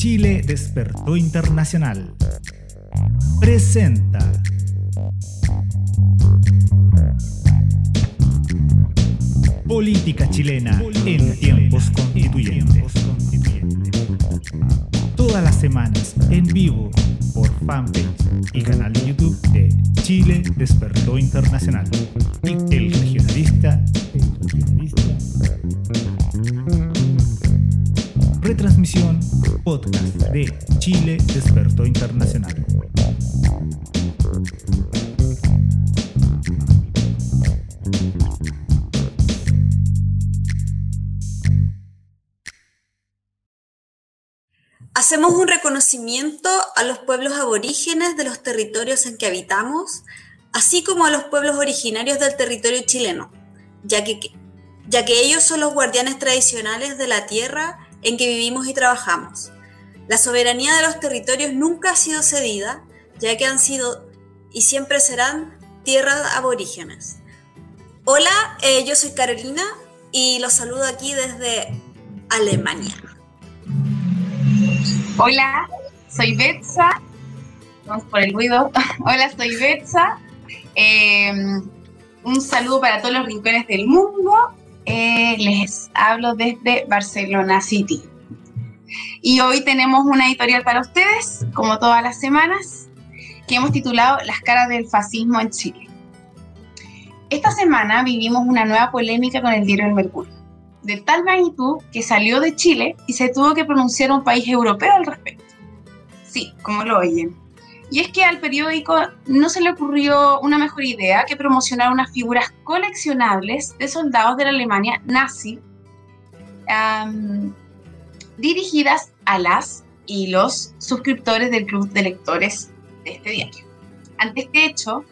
Chile Despertó Internacional. Presenta. Política chilena en tiempos constituyentes. Todas las semanas en vivo por fanpage y canal de YouTube de Chile Despertó Internacional. Y el regionalista. El regionalista. Retransmisión de Chile Despertó Internacional. Hacemos un reconocimiento a los pueblos aborígenes de los territorios en que habitamos, así como a los pueblos originarios del territorio chileno, ya que, ya que ellos son los guardianes tradicionales de la tierra en que vivimos y trabajamos. La soberanía de los territorios nunca ha sido cedida, ya que han sido y siempre serán tierras aborígenes. Hola, eh, yo soy Carolina y los saludo aquí desde Alemania. Hola, soy Betsa. Vamos por el ruido. Hola, soy Betsa. Em, un saludo para todos los rincones del mundo. Eh, les hablo desde Barcelona City. Y hoy tenemos una editorial para ustedes, como todas las semanas, que hemos titulado Las caras del fascismo en Chile. Esta semana vivimos una nueva polémica con el diario El Mercurio, de tal magnitud que salió de Chile y se tuvo que pronunciar un país europeo al respecto. Sí, como lo oyen. Y es que al periódico no se le ocurrió una mejor idea que promocionar unas figuras coleccionables de soldados de la Alemania nazi dirigidas a las y los suscriptores del club de lectores de este diario. Ante este hecho,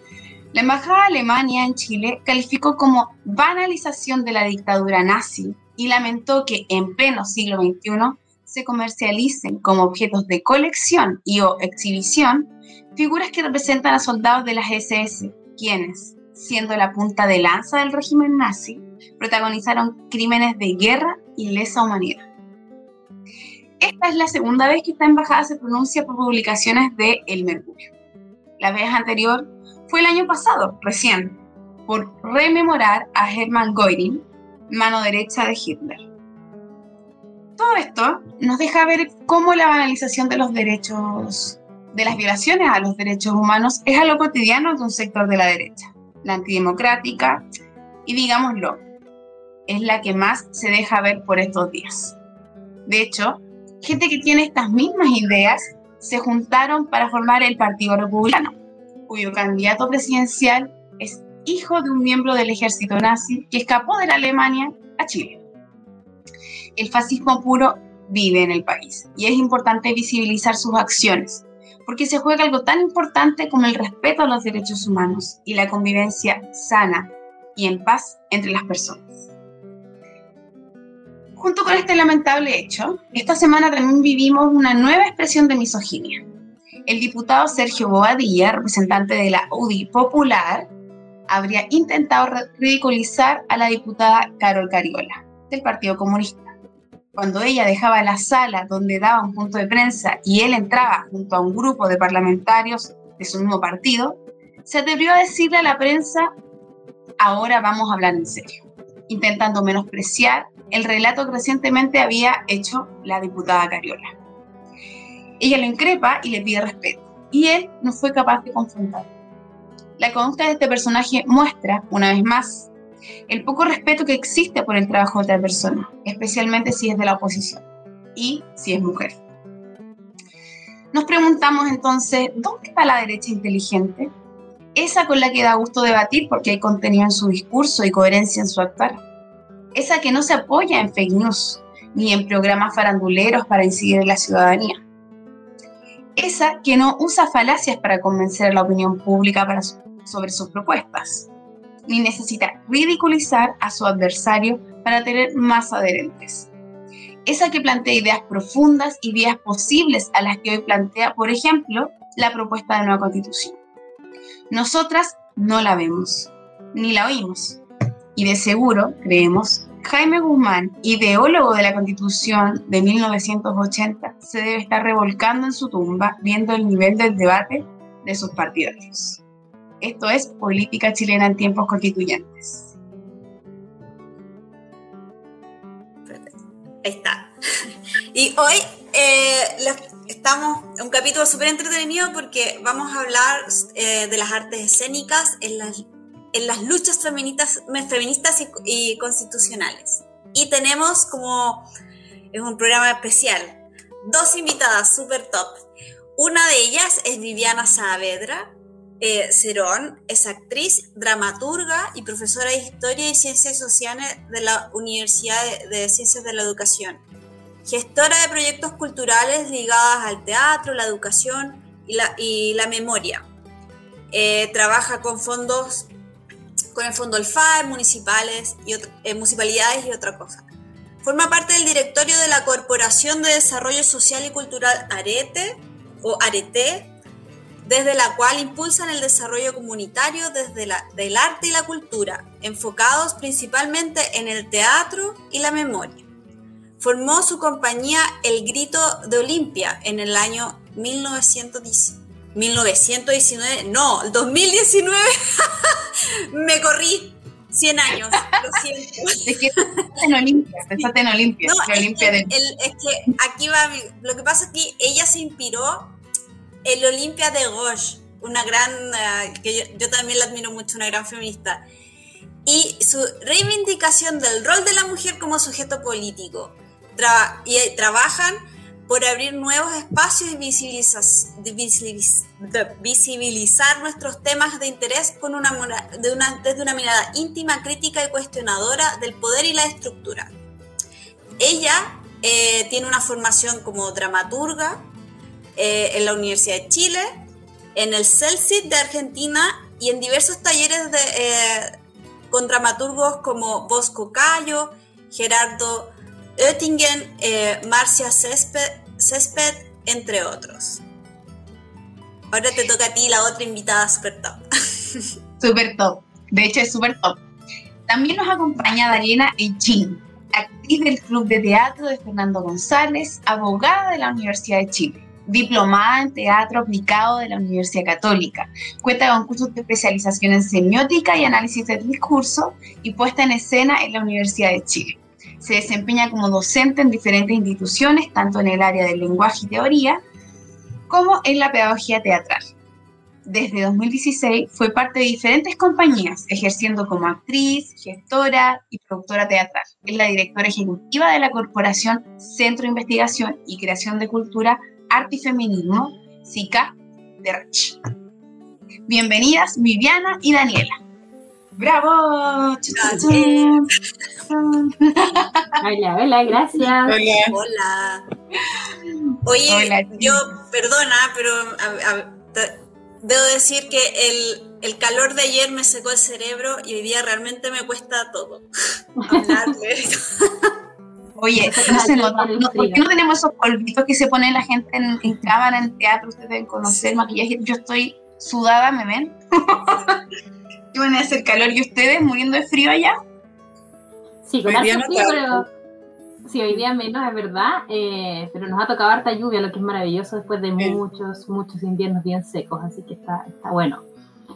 la Embajada de Alemania en Chile calificó como banalización de la dictadura nazi y lamentó que en pleno siglo XXI se comercialicen como objetos de colección y o exhibición figuras que representan a soldados de las SS, quienes, siendo la punta de lanza del régimen nazi, protagonizaron crímenes de guerra y lesa humanidad. Esta es la segunda vez que esta embajada se pronuncia por publicaciones de El Mercurio. La vez anterior fue el año pasado, recién, por rememorar a Hermann Göring, mano derecha de Hitler. Todo esto nos deja ver cómo la banalización de los derechos, de las violaciones a los derechos humanos es algo cotidiano de un sector de la derecha, la antidemocrática, y digámoslo, es la que más se deja ver por estos días. De hecho, gente que tiene estas mismas ideas se juntaron para formar el Partido Republicano, cuyo candidato presidencial es hijo de un miembro del ejército nazi que escapó de la Alemania a Chile. El fascismo puro vive en el país y es importante visibilizar sus acciones, porque se juega algo tan importante como el respeto a los derechos humanos y la convivencia sana y en paz entre las personas. Junto con este lamentable hecho, esta semana también vivimos una nueva expresión de misoginia. El diputado Sergio Bobadilla, representante de la UDI Popular, habría intentado ridiculizar a la diputada Carol Cariola, del Partido Comunista. Cuando ella dejaba la sala donde daba un punto de prensa y él entraba junto a un grupo de parlamentarios de su mismo partido, se atrevió a decirle a la prensa, ahora vamos a hablar en serio, intentando menospreciar el relato que recientemente había hecho la diputada Cariola. Ella lo increpa y le pide respeto, y él no fue capaz de confrontar. La conducta de este personaje muestra, una vez más, el poco respeto que existe por el trabajo de otra persona, especialmente si es de la oposición y si es mujer. Nos preguntamos entonces, ¿dónde está la derecha inteligente? Esa con la que da gusto debatir porque hay contenido en su discurso y coherencia en su actuar esa que no se apoya en fake news ni en programas faranduleros para incidir en la ciudadanía. Esa que no usa falacias para convencer a la opinión pública sobre sus propuestas, ni necesita ridiculizar a su adversario para tener más adherentes. Esa que plantea ideas profundas y vías posibles a las que hoy plantea, por ejemplo, la propuesta de nueva constitución. Nosotras no la vemos, ni la oímos, y de seguro creemos Jaime Guzmán, ideólogo de la Constitución de 1980, se debe estar revolcando en su tumba viendo el nivel del debate de sus partidarios. Esto es política chilena en tiempos constituyentes. Ahí está. Y hoy eh, estamos en un capítulo súper entretenido porque vamos a hablar eh, de las artes escénicas en las, en las luchas feministas, feministas y, y constitucionales. Y tenemos como, es un programa especial, dos invitadas súper top. Una de ellas es Viviana Saavedra, eh, Cerón es actriz, dramaturga y profesora de Historia y Ciencias Sociales de la Universidad de, Ciencias de la Educación. Gestora de proyectos culturales ligados al teatro, la educación y la, y la memoria. Eh, trabaja con fondos, con el Fondo FAE, municipales y eh, municipalidades y otra cosa. Forma parte del directorio de la Corporación de Desarrollo Social y Cultural Arete, o Arete, desde la cual impulsan el desarrollo comunitario desde la, del arte y la cultura, enfocados principalmente en el teatro y la memoria. Formó su compañía El Grito de Olimpia en el año 1919. 1919, no, 2019. Me corrí 100 años, lo siento. Es que en Olimpia, pensaste en Olimpia. No, Olimpia es, que, es que aquí va, lo que pasa es que ella se inspiró el Olimpia de Gauche, una gran, eh, que yo, también la admiro mucho, una gran feminista, y su reivindicación del rol de la mujer como sujeto político. y eh, trabajan por abrir nuevos espacios y visibilizar nuestros temas de interés con una, de una, desde una mirada íntima, crítica y cuestionadora del poder y la estructura. Ella eh, tiene una formación como dramaturga, eh, en la Universidad de Chile, en el CELCIT de Argentina y en diversos talleres de, eh, con dramaturgos como Bosco Cayo, Gerardo Oettingen, eh, Marcia Césped, entre otros. Ahora te toca a ti la otra invitada super top. super top. De hecho, es super top. También nos acompaña Dariena Echin, actriz del Club de Teatro de Fernando González, abogada de la Universidad de Chile diplomada en teatro aplicado de la Universidad Católica. Cuenta con cursos de especialización en semiótica y análisis del discurso y puesta en escena en la Universidad de Chile. Se desempeña como docente en diferentes instituciones, tanto en el área del lenguaje y teoría, como en la pedagogía teatral. Desde 2016 fue parte de diferentes compañías, ejerciendo como actriz, gestora y productora teatral. Es la directora ejecutiva de la Corporación Centro de Investigación y Creación de Cultura Arte y Feminismo, SICA de Bienvenidas Viviana y Daniela. ¡Bravo! Hola, hola, gracias. Hola. Oye, yo, perdona, pero debo decir que el, el, calor de ayer me secó el cerebro y hoy día realmente me cuesta todo. Hablarle. Oye, no se nota. ¿Por qué no tenemos esos polvitos que se pone la gente en, cámara, en teatro? Ustedes deben conocer maquillaje. Yo estoy sudada, ¿me ven? ¿Qué van a hacer calor? ¿Y ustedes muriendo de frío allá? Sí, con harto frío, pero... Sí, hoy día menos, es verdad, eh, pero nos ha tocado harta lluvia, lo que es maravilloso después de muchos, muchos inviernos bien secos, así que está, está bueno.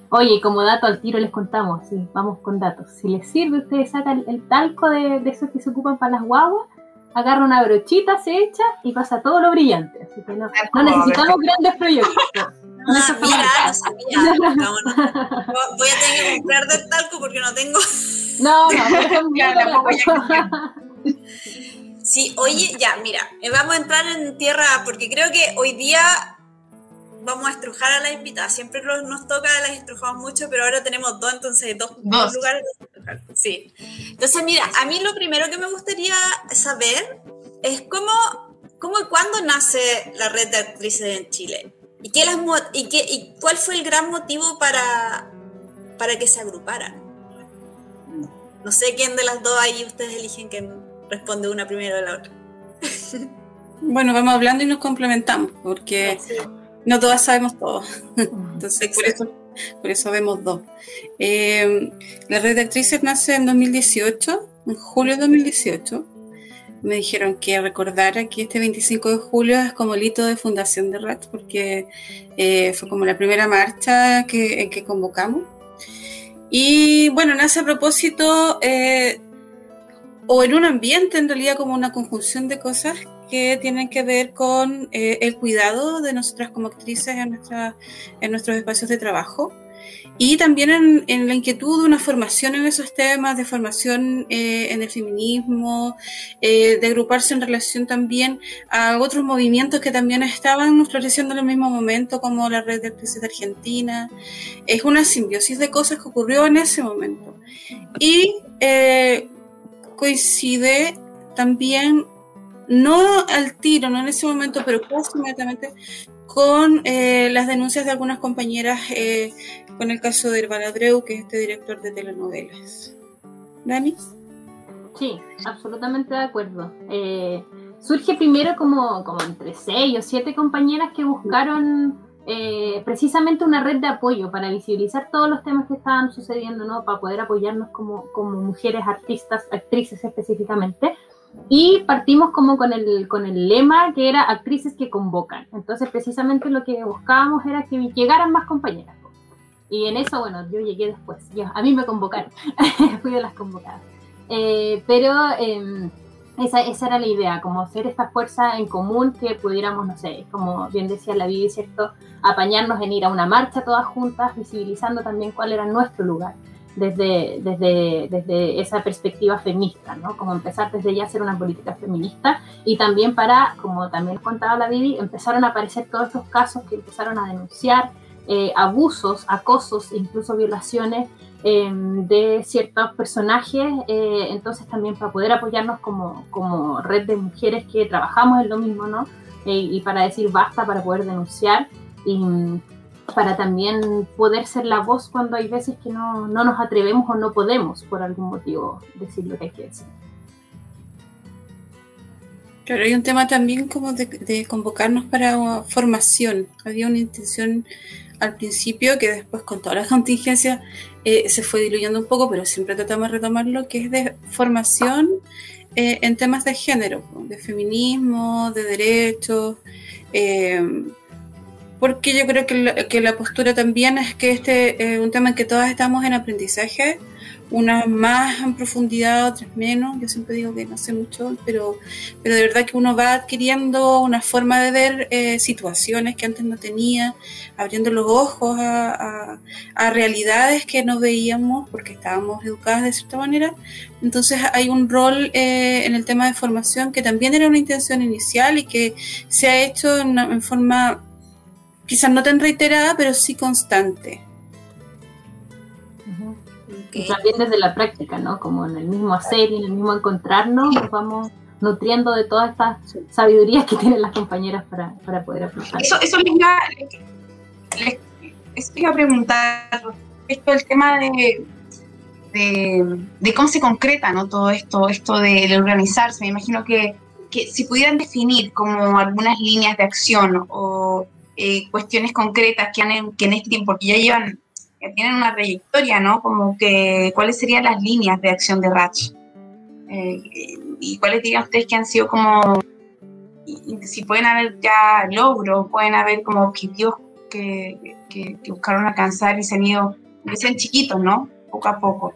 Oye, como dato al tiro les contamos, sí, vamos con datos. Si les sirve, ustedes sacan el, talco de, de, esos que se ocupan para las guaguas agarra una brochita, se echa y pasa todo lo brillante. Así que no, no necesitamos grandes proyectos. Ah, mira, no sabía. voy a tener que comprar del talco porque no tengo. No, no, Sí, oye, ya, mira, eh, vamos a entrar en tierra porque creo que hoy día vamos a estrujar a la invitada. Siempre nos toca, las estrujamos mucho, pero ahora tenemos dos, entonces dos, dos. lugares. Sí. Entonces, mira, a mí lo primero que me gustaría saber es cómo, cómo y cuándo nace la red de actrices en Chile. ¿Y, qué las, y, qué, y cuál fue el gran motivo para, para que se agruparan? No sé quién de las dos ahí ustedes eligen que responde una primero a la otra. Bueno, vamos hablando y nos complementamos, porque no todas sabemos todo. Entonces, por eso, por eso vemos dos. Eh, la red de actrices nace en 2018 en julio de 2018, me dijeron que recordara que este 25 de julio es como el hito de fundación de RAT, porque eh, fue como la primera marcha que, en que convocamos. Y bueno, nace a propósito, eh, o en un ambiente en realidad como una conjunción de cosas que tienen que ver con eh, el cuidado de nosotras como actrices en, nuestra, en nuestros espacios de trabajo y también en, la inquietud de una formación en esos temas, de formación eh, en el feminismo, eh, de agruparse en relación también a otros movimientos que también estaban floreciendo en el mismo momento, como la red de actrices de Argentina. Es una simbiosis de cosas que ocurrió en ese momento. Y eh, coincide también, no al tiro, no en ese momento, pero casi inmediatamente, con las denuncias de algunas compañeras con el caso de Baladreu, que es este director de telenovelas. ¿Dani? Sí, absolutamente de acuerdo. Eh, surge primero como, como entre seis o siete compañeras que buscaron eh, precisamente una red de apoyo para visibilizar todos los temas que estaban sucediendo, ¿no? Para poder apoyarnos como, como mujeres artistas, actrices específicamente. Y partimos como con el, con el lema que era actrices que convocan. Entonces, precisamente lo que buscábamos era que llegaran más compañeras. Y en eso, bueno, yo llegué después. Yo, a mí me convocaron, fui de las convocadas. Eh, pero em, esa, esa, era la idea, como hacer esta fuerza en común que pudiéramos, no sé, como bien decía la Vivi, ¿cierto? Apañarnos en ir a una marcha todas juntas, visibilizando también cuál era nuestro lugar desde, desde, desde esa perspectiva feminista, ¿no? Como empezar desde ya a hacer una política feminista y también para, como también contaba la Vivi, empezaron a aparecer todos estos casos que empezaron a denunciar eh, abusos, acosos, incluso violaciones em, de ciertos personajes. Eh, entonces también para poder apoyarnos como, como, red de mujeres que trabajamos en lo mismo, ¿no? Eh, y para decir basta, para poder denunciar y mm, para también poder ser la voz cuando hay veces que no, no nos atrevemos o no podemos por algún motivo decir lo que hay que decir. Claro, hay un tema también como de, de, convocarnos para formación. Había una intención al principio, que después con todas las contingencias eh, se fue diluyendo un poco, pero siempre tratamos de retomarlo, que es de formación eh, en temas de género, de feminismo, de derechos, eh, porque yo creo que la, que la, postura también es que este es un tema en que todas estamos en aprendizaje unas más en profundidad, otras menos. Yo siempre digo que no sé mucho, pero, pero de verdad que uno va adquiriendo una forma de ver eh, situaciones que antes no tenía, abriendo los ojos a, realidades que no veíamos porque estábamos educadas de cierta manera. Entonces hay un rol eh, en el tema de formación que también era una intención inicial y que se ha hecho en forma quizás no tan reiterada, pero sí constante. Y también desde la práctica, ¿no? Como en el mismo hacer y en el mismo encontrarnos, nos vamos nutriendo de todas estas sabidurías que tienen las compañeras para, para poder aplicar. Eso, eso les iba, les, iba a preguntar respecto al tema de, de, cómo se concreta ¿no? todo esto, esto de, organizarse. Me imagino que, que, si pudieran definir como algunas líneas de acción o eh, cuestiones concretas que, han, que en este tiempo, que ya llevan que tienen una trayectoria, ¿no? Como que cuáles serían las líneas de acción de Ratch. Eh, y cuáles dirían ustedes que han sido como, si pueden haber ya logros, pueden haber como objetivos que, que, que buscaron alcanzar y se han ido, que sean chiquitos, ¿no? Poco a poco.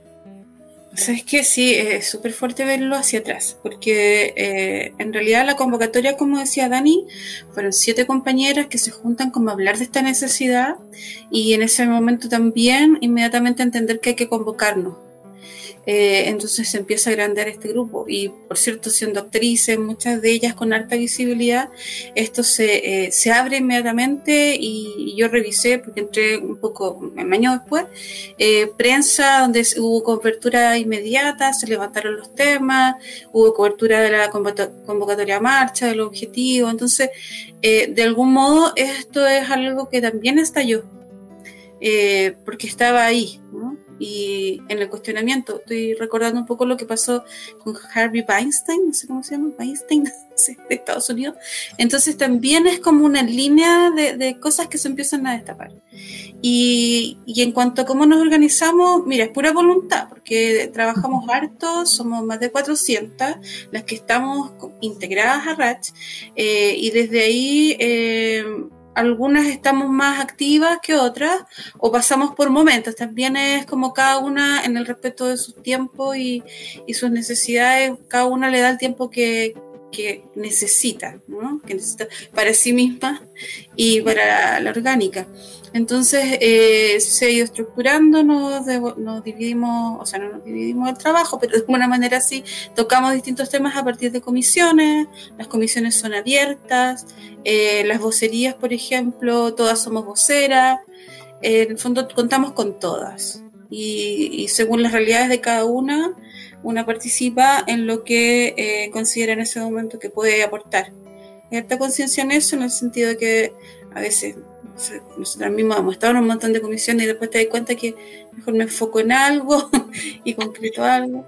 Sabes que sí, es súper fuerte verlo hacia atrás, porque eh, en realidad la convocatoria, como decía Dani, fueron siete compañeras que se juntan como a hablar de esta necesidad y en ese momento también inmediatamente entender que hay que convocarnos, eh, entonces se empieza a agrandar este grupo. Y por cierto, siendo actrices, muchas de ellas con alta visibilidad, esto se, eh, se abre inmediatamente y, yo revisé, porque entré un poco, un año después, eh, prensa donde hubo cobertura inmediata, se levantaron los temas, hubo cobertura de la convocatoria marcha, del objetivo. Entonces, de algún modo, esto es algo que también estalló. porque estaba ahí, ¿no? Y en el cuestionamiento. Estoy recordando un poco lo que pasó con Harvey Weinstein, no sé cómo se llama, Weinstein, de Estados Unidos. Entonces también es como una línea de, cosas que se empiezan a destapar. Y, y, en cuanto a cómo nos organizamos, mira, es pura voluntad, porque trabajamos harto, somos más de 400 las que estamos integradas a RACH, eh, y desde ahí... Eh, algunas estamos más activas que otras o pasamos por momentos. También es como cada una en el respeto de sus tiempos y, sus necesidades, cada una le da el tiempo que, que necesita, ¿no? que necesita para sí misma y para la orgánica. Entonces eh, se ha ido estructurando, nos, dividimos, o sea, no nos dividimos el trabajo, pero de alguna manera sí tocamos distintos temas a partir de comisiones, las comisiones son abiertas, eh, las vocerías, por ejemplo, todas somos voceras, en el fondo contamos con todas y, y según las realidades de cada una, una participa en lo que eh, considera en ese momento que puede aportar. Hay alta conciencia en eso, en el sentido de que a veces nosotros mismos hemos estado en un montón de comisiones y después te das cuenta que mejor me enfoco en algo y concreto algo.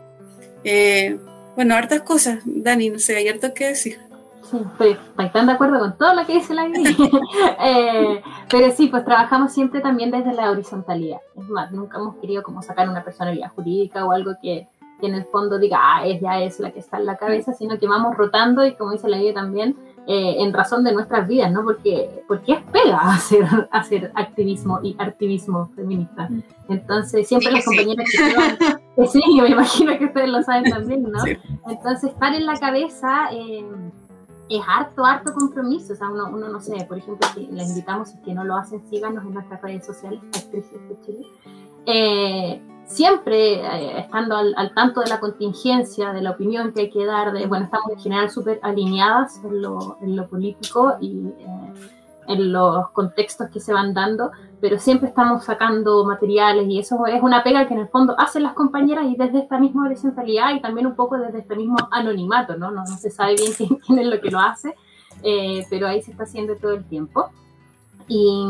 Eh, bueno, hartas cosas, Dani, no sé, hay harto que decir. Sí, estoy tan de acuerdo con todo lo que dice la eh, pero sí, pues trabajamos siempre también desde la horizontalidad. Es más, nunca hemos querido como sacar una personalidad jurídica o algo que, que en el fondo diga, ah, ella es la que está en la cabeza, sino que vamos rotando y como dice la idea también, eh, en razón de nuestras vidas, ¿no? Porque, porque es pega hacer, hacer activismo y activismo feminista. Mm. Entonces, siempre las compañeras que sí, me imagino que ustedes lo saben también, ¿no? Entonces, estar en la cabeza eh, es harto, harto compromiso. O sea, uno, uno, no sé, por ejemplo, si la invitamos, si que no lo hacen, síganos en nuestras redes sociales, actrices de Chile. Siempre eh, estando al, tanto de la contingencia, de la opinión que hay que dar, de, bueno, estamos en general súper alineadas en lo, en lo, político y eh, en los contextos que se van dando, pero siempre estamos sacando materiales y eso es una pega que en el fondo hacen las compañeras y desde esta misma horizontalidad y también un poco desde este mismo anonimato, ¿no? No, se sabe bien quién, es lo que lo hace, eh, pero ahí se está haciendo todo el tiempo. Y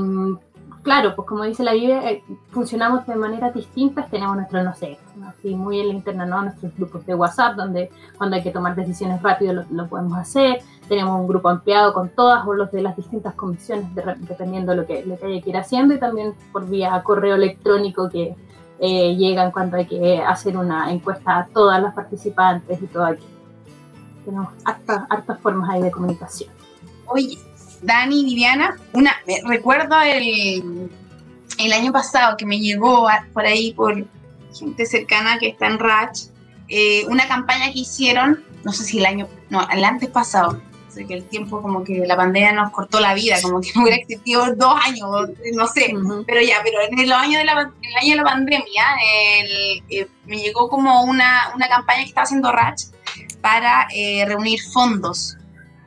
claro, pues como dice la Biblia, eh, funcionamos de maneras distintas, tenemos nuestro, no sé, así muy en la interna, ¿no? Nuestros grupos de WhatsApp, donde cuando hay que tomar decisiones rápido lo, podemos hacer, tenemos un grupo ampliado con todas o los de las distintas comisiones, dependiendo de lo que, lo que haya que ir haciendo, y también por vía correo electrónico que eh, llegan cuando hay que hacer una encuesta a todas las participantes y todo aquí. Tenemos hartas formas ahí de comunicación. Oye, Dani, Viviana, una, recuerdo el, el año pasado que me llegó por ahí, por gente cercana que está en Ratch, eh, una campaña que hicieron, no sé si el año, no, el antes pasado, sé que el tiempo como que la pandemia nos cortó la vida, como que no hubiera existido dos años, no sé, pero ya, pero en el año de la, el año de la pandemia eh, me llegó como una, una campaña que estaba haciendo Ratch para eh, reunir fondos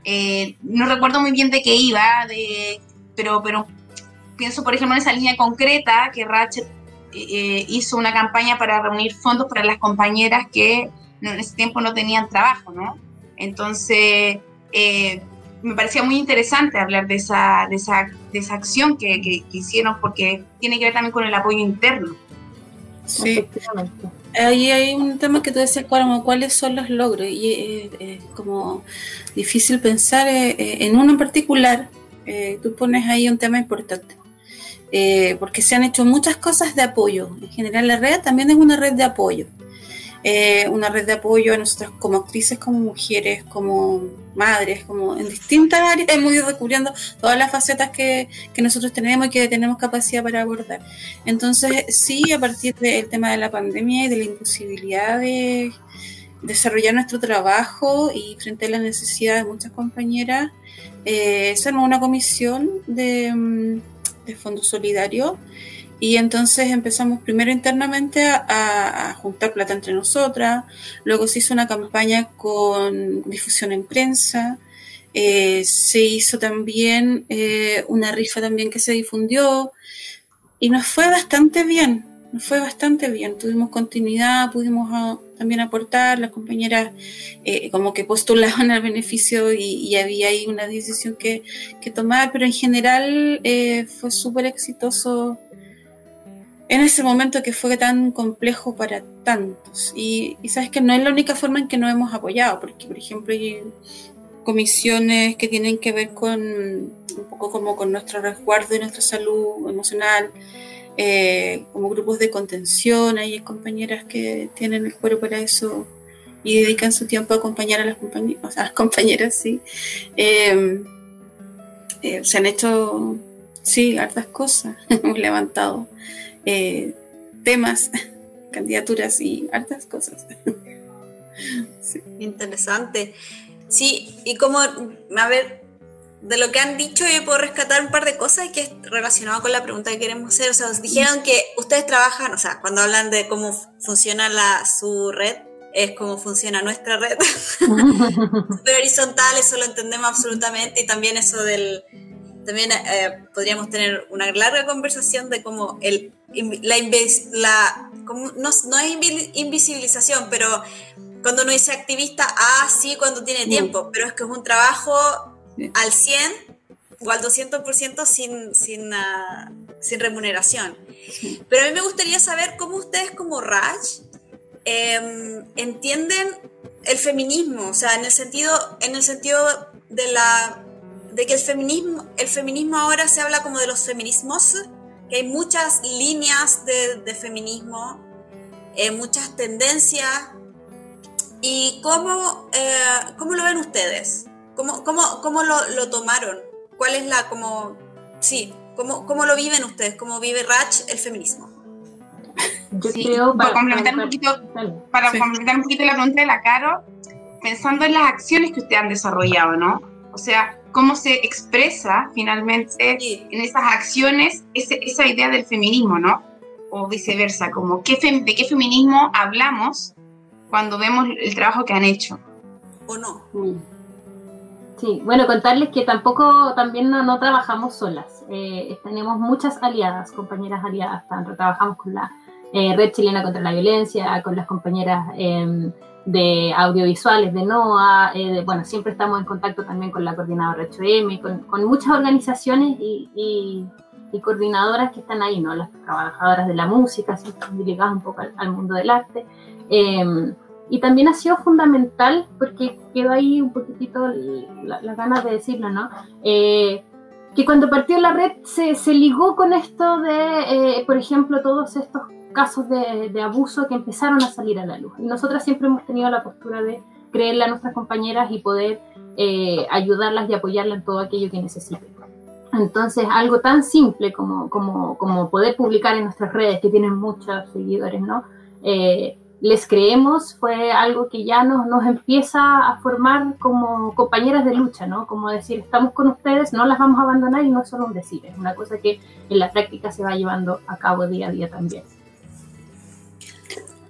eh, no recuerdo muy bien de qué iba, de, pero, pero pienso, por ejemplo, en esa línea concreta que Ratchet eh, hizo una campaña para reunir fondos para las compañeras que en ese tiempo no tenían trabajo, ¿no? Entonces, eh, me parecía muy interesante hablar de esa, de esa, de esa acción que, que, hicieron porque tiene que ver también con el apoyo interno. Sí, ahí hay un tema que tú decías, cuáles son los logros, y es eh, como difícil pensar eh, eh, en uno en particular, tú pones ahí un tema importante, porque se han hecho muchas cosas de apoyo, en general la red también es una red de apoyo, eh, una red de apoyo a nosotras como actrices, como mujeres, como madres, como en distintas áreas hemos ido descubriendo todas las facetas que, que, nosotros tenemos y que tenemos capacidad para abordar. Entonces, sí, a partir del tema de la pandemia y de la imposibilidad de desarrollar nuestro trabajo y frente a la necesidad de muchas compañeras, eh, se armó una comisión de, mm, de Fondo Solidario y entonces empezamos primero internamente a, juntar plata entre nosotras, luego se hizo una campaña con difusión en prensa, eh, se hizo también eh, una rifa también que se difundió. Y nos fue bastante bien, nos fue bastante bien, tuvimos continuidad, pudimos ah, también aportar, las compañeras eh, como que postulaban el beneficio y, había ahí una decisión que tomar, pero en general fue súper exitoso en ese momento que fue tan complejo para tantos. Y, sabes que no es la única forma en que nos hemos apoyado, porque por ejemplo hay comisiones que tienen que ver con un poco como con nuestro resguardo y nuestra salud emocional, eh, como grupos de contención, hay compañeras que tienen el cuero para eso y dedican su tiempo a acompañar a las compañeras, a las compañeras, sí. Eh, eh, se han hecho, sí, hartas cosas, hemos levantado temas, candidaturas y hartas cosas. Interesante. Sí, y como, a ver, de lo que han dicho yo puedo rescatar un par de cosas que es relacionado con la pregunta que queremos hacer. O sea, dijeron que ustedes trabajan, o sea, cuando hablan de cómo funciona la, su red, es cómo funciona nuestra red. Super horizontal, eso lo entendemos absolutamente y también eso del... También eh, podríamos tener una larga conversación de cómo el, la, la no, no es invisibilización, pero cuando uno dice activista, ah, sí, cuando tiene tiempo, pero es que es un trabajo al 100 o al 200% sin, sin, uh, sin remuneración. Pero a mí me gustaría saber cómo ustedes como Raj em, entienden el feminismo, o sea, en el sentido, en el sentido de, la, de que el feminismo, el feminismo ahora se habla como de los feminismos, que hay muchas líneas de, de feminismo, eh, muchas tendencias, ¿Y cómo, eh, cómo lo ven ustedes? ¿Cómo, cómo, cómo lo, lo, tomaron? ¿Cuál es la, como, sí, cómo, cómo lo viven ustedes? ¿Cómo vive Rach el feminismo? Yo creo, para, complementar un poquito, para complementar un poquito la pregunta de la Caro, pensando en las acciones que ustedes han desarrollado, ¿no? O sea, cómo se expresa finalmente en esas acciones ese, esa idea del feminismo, ¿no? O viceversa, como qué de qué feminismo hablamos cuando vemos el trabajo que han hecho. ¿O no? Sí, bueno, contarles que tampoco, también no, trabajamos solas. Eh, tenemos muchas aliadas, compañeras aliadas. Tanto trabajamos con la eh, Red Chilena contra la Violencia, con las compañeras em, de audiovisuales de NOA. Eh, bueno, siempre estamos en contacto también con la coordinadora 8M, con, muchas organizaciones y, y, coordinadoras que están ahí, ¿no? Las trabajadoras de la música, siempre ligadas un poco al mundo del arte. Em, y también ha sido fundamental, porque quedó ahí un poquitito las la ganas de decirlo, ¿no? Eh, que cuando partió la red se, se ligó con esto de, eh, por ejemplo, todos estos casos de, de, abuso que empezaron a salir a la luz. Y nosotras siempre hemos tenido la postura de creerle a nuestras compañeras y poder eh, ayudarlas y apoyarlas en todo aquello que necesiten. Entonces, algo tan simple como, como, como poder publicar en nuestras redes, que tienen muchos seguidores, ¿no? Eh, les creemos fue algo que ya nos, nos empieza a formar como compañeras de lucha, ¿no? Como decir, estamos con ustedes, no las vamos a abandonar y no solo un decir, es una cosa que en la práctica se va llevando a cabo día a día también.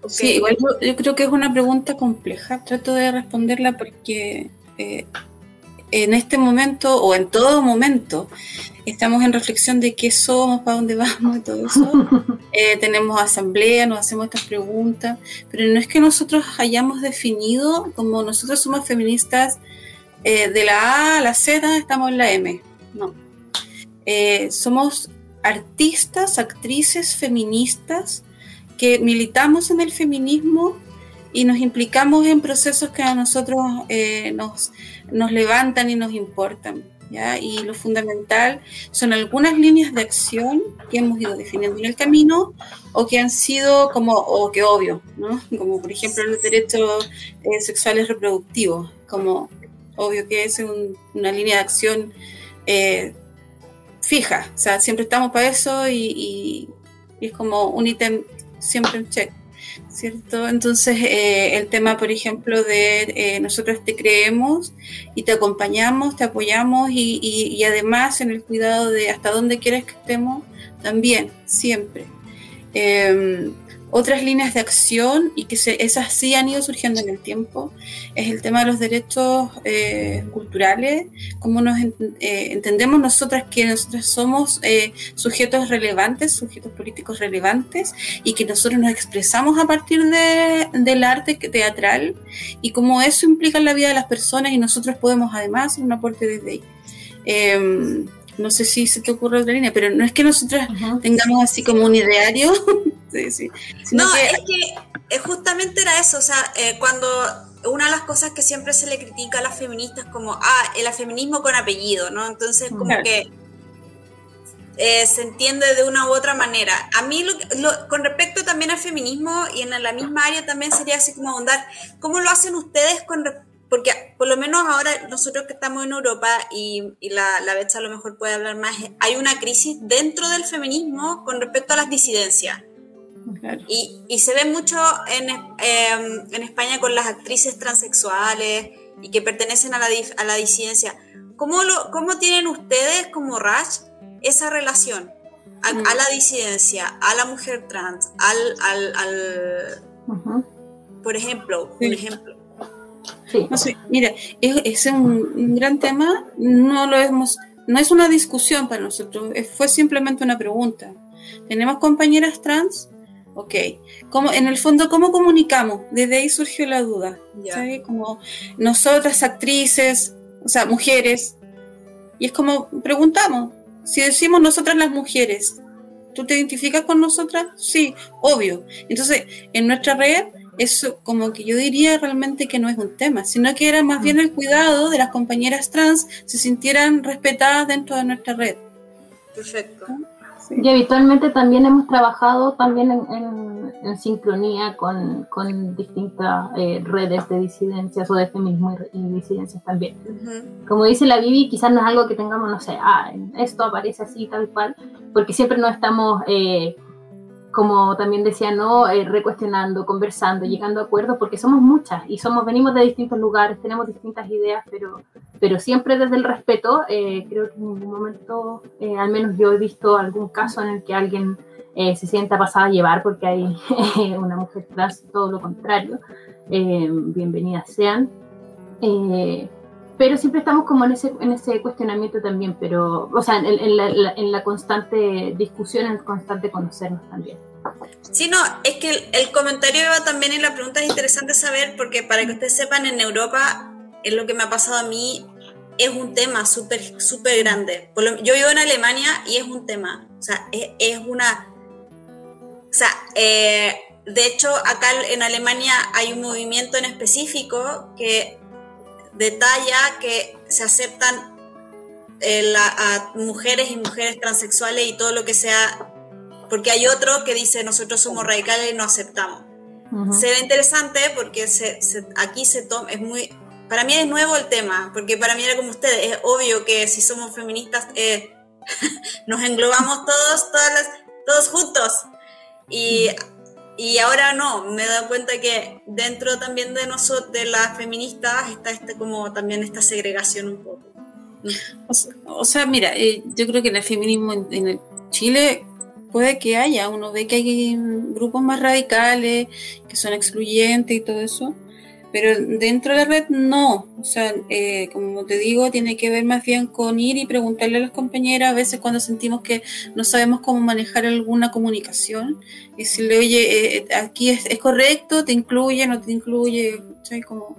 Sí, igual yo, creo que es una pregunta compleja, trato de responderla porque eh, en este momento o en todo momento estamos en reflexión de qué somos, para dónde vamos y todo eso. Eh, tenemos asamblea, nos hacemos estas preguntas, pero no es que nosotros hayamos definido como nosotros somos feministas eh, de la A a la Z, estamos en la M. No. Somos artistas, actrices feministas que militamos en el feminismo y nos implicamos en procesos que a nosotros nos, nos levantan y nos importan. Y lo fundamental son algunas líneas de acción que hemos ido definiendo en el camino o que han sido como, o que obvio, ¿no? Como por ejemplo los derechos eh, sexuales reproductivos, como obvio que es una línea de acción eh, fija, o sea, siempre estamos para eso y, y es como un ítem siempre un check. ¿cierto? Entonces, eh, el tema, por ejemplo, de eh, nosotros te creemos y te acompañamos, te apoyamos y, y, además en el cuidado de hasta dónde quieres que estemos, también, siempre. Em, otras líneas de acción y que esas sí han ido surgiendo en el tiempo es el tema de los derechos eh, culturales, cómo nos eh, entendemos nosotras que nosotros somos eh, sujetos relevantes, sujetos políticos relevantes y que nosotros nos expresamos a partir de, del arte teatral y cómo eso implica en la vida de las personas y nosotros podemos además hacer un aporte desde ahí. No sé si se te ocurre otra línea, pero no es que nosotros tengamos así como un ideario. no, es que justamente era eso, o sea, eh, cuando una de las cosas que siempre se le critica a las feministas como, ah, el feminismo con apellido, ¿no? Entonces, como que eh, se entiende de una u otra manera. A mí, con respecto también al feminismo y en la misma área también sería así como ahondar, ¿cómo lo hacen ustedes con porque por lo menos ahora nosotros que estamos en Europa y, la, la Betsa a lo mejor puede hablar más, hay una crisis dentro del feminismo con respecto a las disidencias. Y, y, se ve mucho en, em, en, España con las actrices transexuales y que pertenecen a la, a la disidencia. ¿Cómo, lo, ¿Cómo tienen ustedes como Rash esa relación a, mm. la disidencia, a la mujer trans, al... al, al Por ejemplo, un ejemplo. Sí. No sé, mira, es, es un, un, gran tema, no lo hemos, no es una discusión para nosotros, fue simplemente una pregunta. Tenemos compañeras trans Ok, como en el fondo, ¿cómo comunicamos? Desde ahí surgió la duda. Como nosotras, actrices, o sea, mujeres, y es como preguntamos, si decimos nosotras las mujeres, ¿tú te identificas con nosotras? Sí, obvio. Entonces, en nuestra red, eso como que yo diría realmente que no es un tema, sino que era más bien el cuidado de las compañeras trans se sintieran respetadas dentro de nuestra red. Perfecto. Y habitualmente también hemos trabajado también en, sincronía con, distintas eh, redes de disidencias o de feminismo y, disidencias también. Como dice la Bibi, quizás no es algo que tengamos, no sé, ah, esto aparece así tal cual, porque siempre no estamos... Eh, como también decía, ¿no? Eh, recuestionando, conversando, llegando a acuerdos, porque somos muchas y somos, venimos de distintos lugares, tenemos distintas ideas, pero, pero siempre desde el respeto. Eh, creo que en ningún momento, eh, al menos yo he visto algún caso en el que alguien se sienta pasada a llevar porque hay una mujer trans, todo lo contrario. bienvenidas sean. Pero siempre estamos como en ese, en ese cuestionamiento también, pero, o sea, en, la, en la constante discusión, en el constante conocernos también. Sí, no, es que el, comentario iba también y la pregunta es interesante saber porque para que ustedes sepan, en Europa, es lo que me ha pasado a mí, es un tema súper, súper grande. Yo vivo en Alemania y es un tema, o sea, es, una... O sea, eh, de hecho, acá en Alemania hay un movimiento en específico que detalla que se aceptan eh, a mujeres y mujeres transexuales y todo lo que sea porque hay otro que dice nosotros somos radicales y no aceptamos. Se ve interesante porque se, aquí se toma, es muy, para mí es nuevo el tema, porque para mí era como ustedes, es obvio que si somos feministas eh, nos englobamos todos, todas las, todos juntos. Y, y, ahora no, me he dado cuenta que dentro también de nosotros, de las feministas, está este, como también esta segregación un poco. O sea, mira, eh, yo creo que el feminismo en, en Chile puede que haya, uno ve que hay grupos más radicales, que son excluyentes y todo eso, pero dentro de la red no, o sea, eh, como te digo, tiene que ver más bien con ir y preguntarle a las compañeras a veces cuando sentimos que no sabemos cómo manejar alguna comunicación y decirle, oye, eh, aquí es, correcto, te incluye, no te incluye, ¿sabes? Como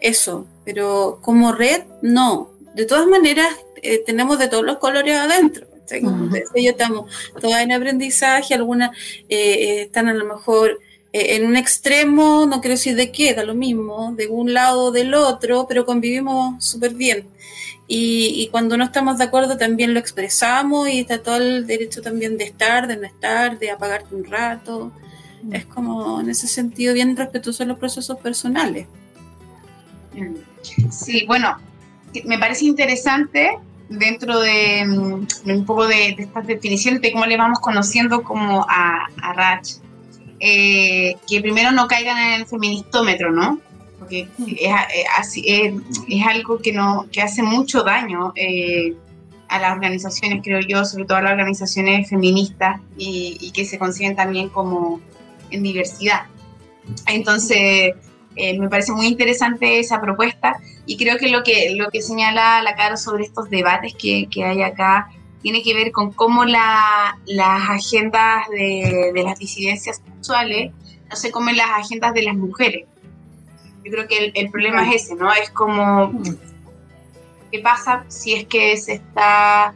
eso, pero como red no. De todas maneras, eh, tenemos de todos los colores adentro. Como yo estamos todas en aprendizaje, algunas eh, eh, están a lo mejor eh, en un extremo, no quiero decir de qué, da lo mismo, de un lado o del otro, pero convivimos súper bien. Y, cuando no estamos de acuerdo también lo expresamos y está todo el derecho también de estar, de no estar, de apagarte un rato. Es como en ese sentido bien respetuoso en los procesos personales. Sí, bueno, me parece interesante dentro de mm, un poco de, estas definiciones de cómo le vamos conociendo como a, a Rach, eh, que primero no caigan en el feministómetro, ¿no? Porque es, así, es, algo que, no, que hace mucho daño eh, a las organizaciones, creo yo, sobre todo a las organizaciones feministas y, que se consiguen también como en diversidad. Entonces, eh, me parece muy interesante esa propuesta y creo que lo que, lo que señala la cara sobre estos debates que, que hay acá tiene que ver con cómo la, las agendas de, de, las disidencias sexuales no se comen las agendas de las mujeres. Yo creo que el, problema es ese, ¿no? Es como, ¿qué pasa si es que se está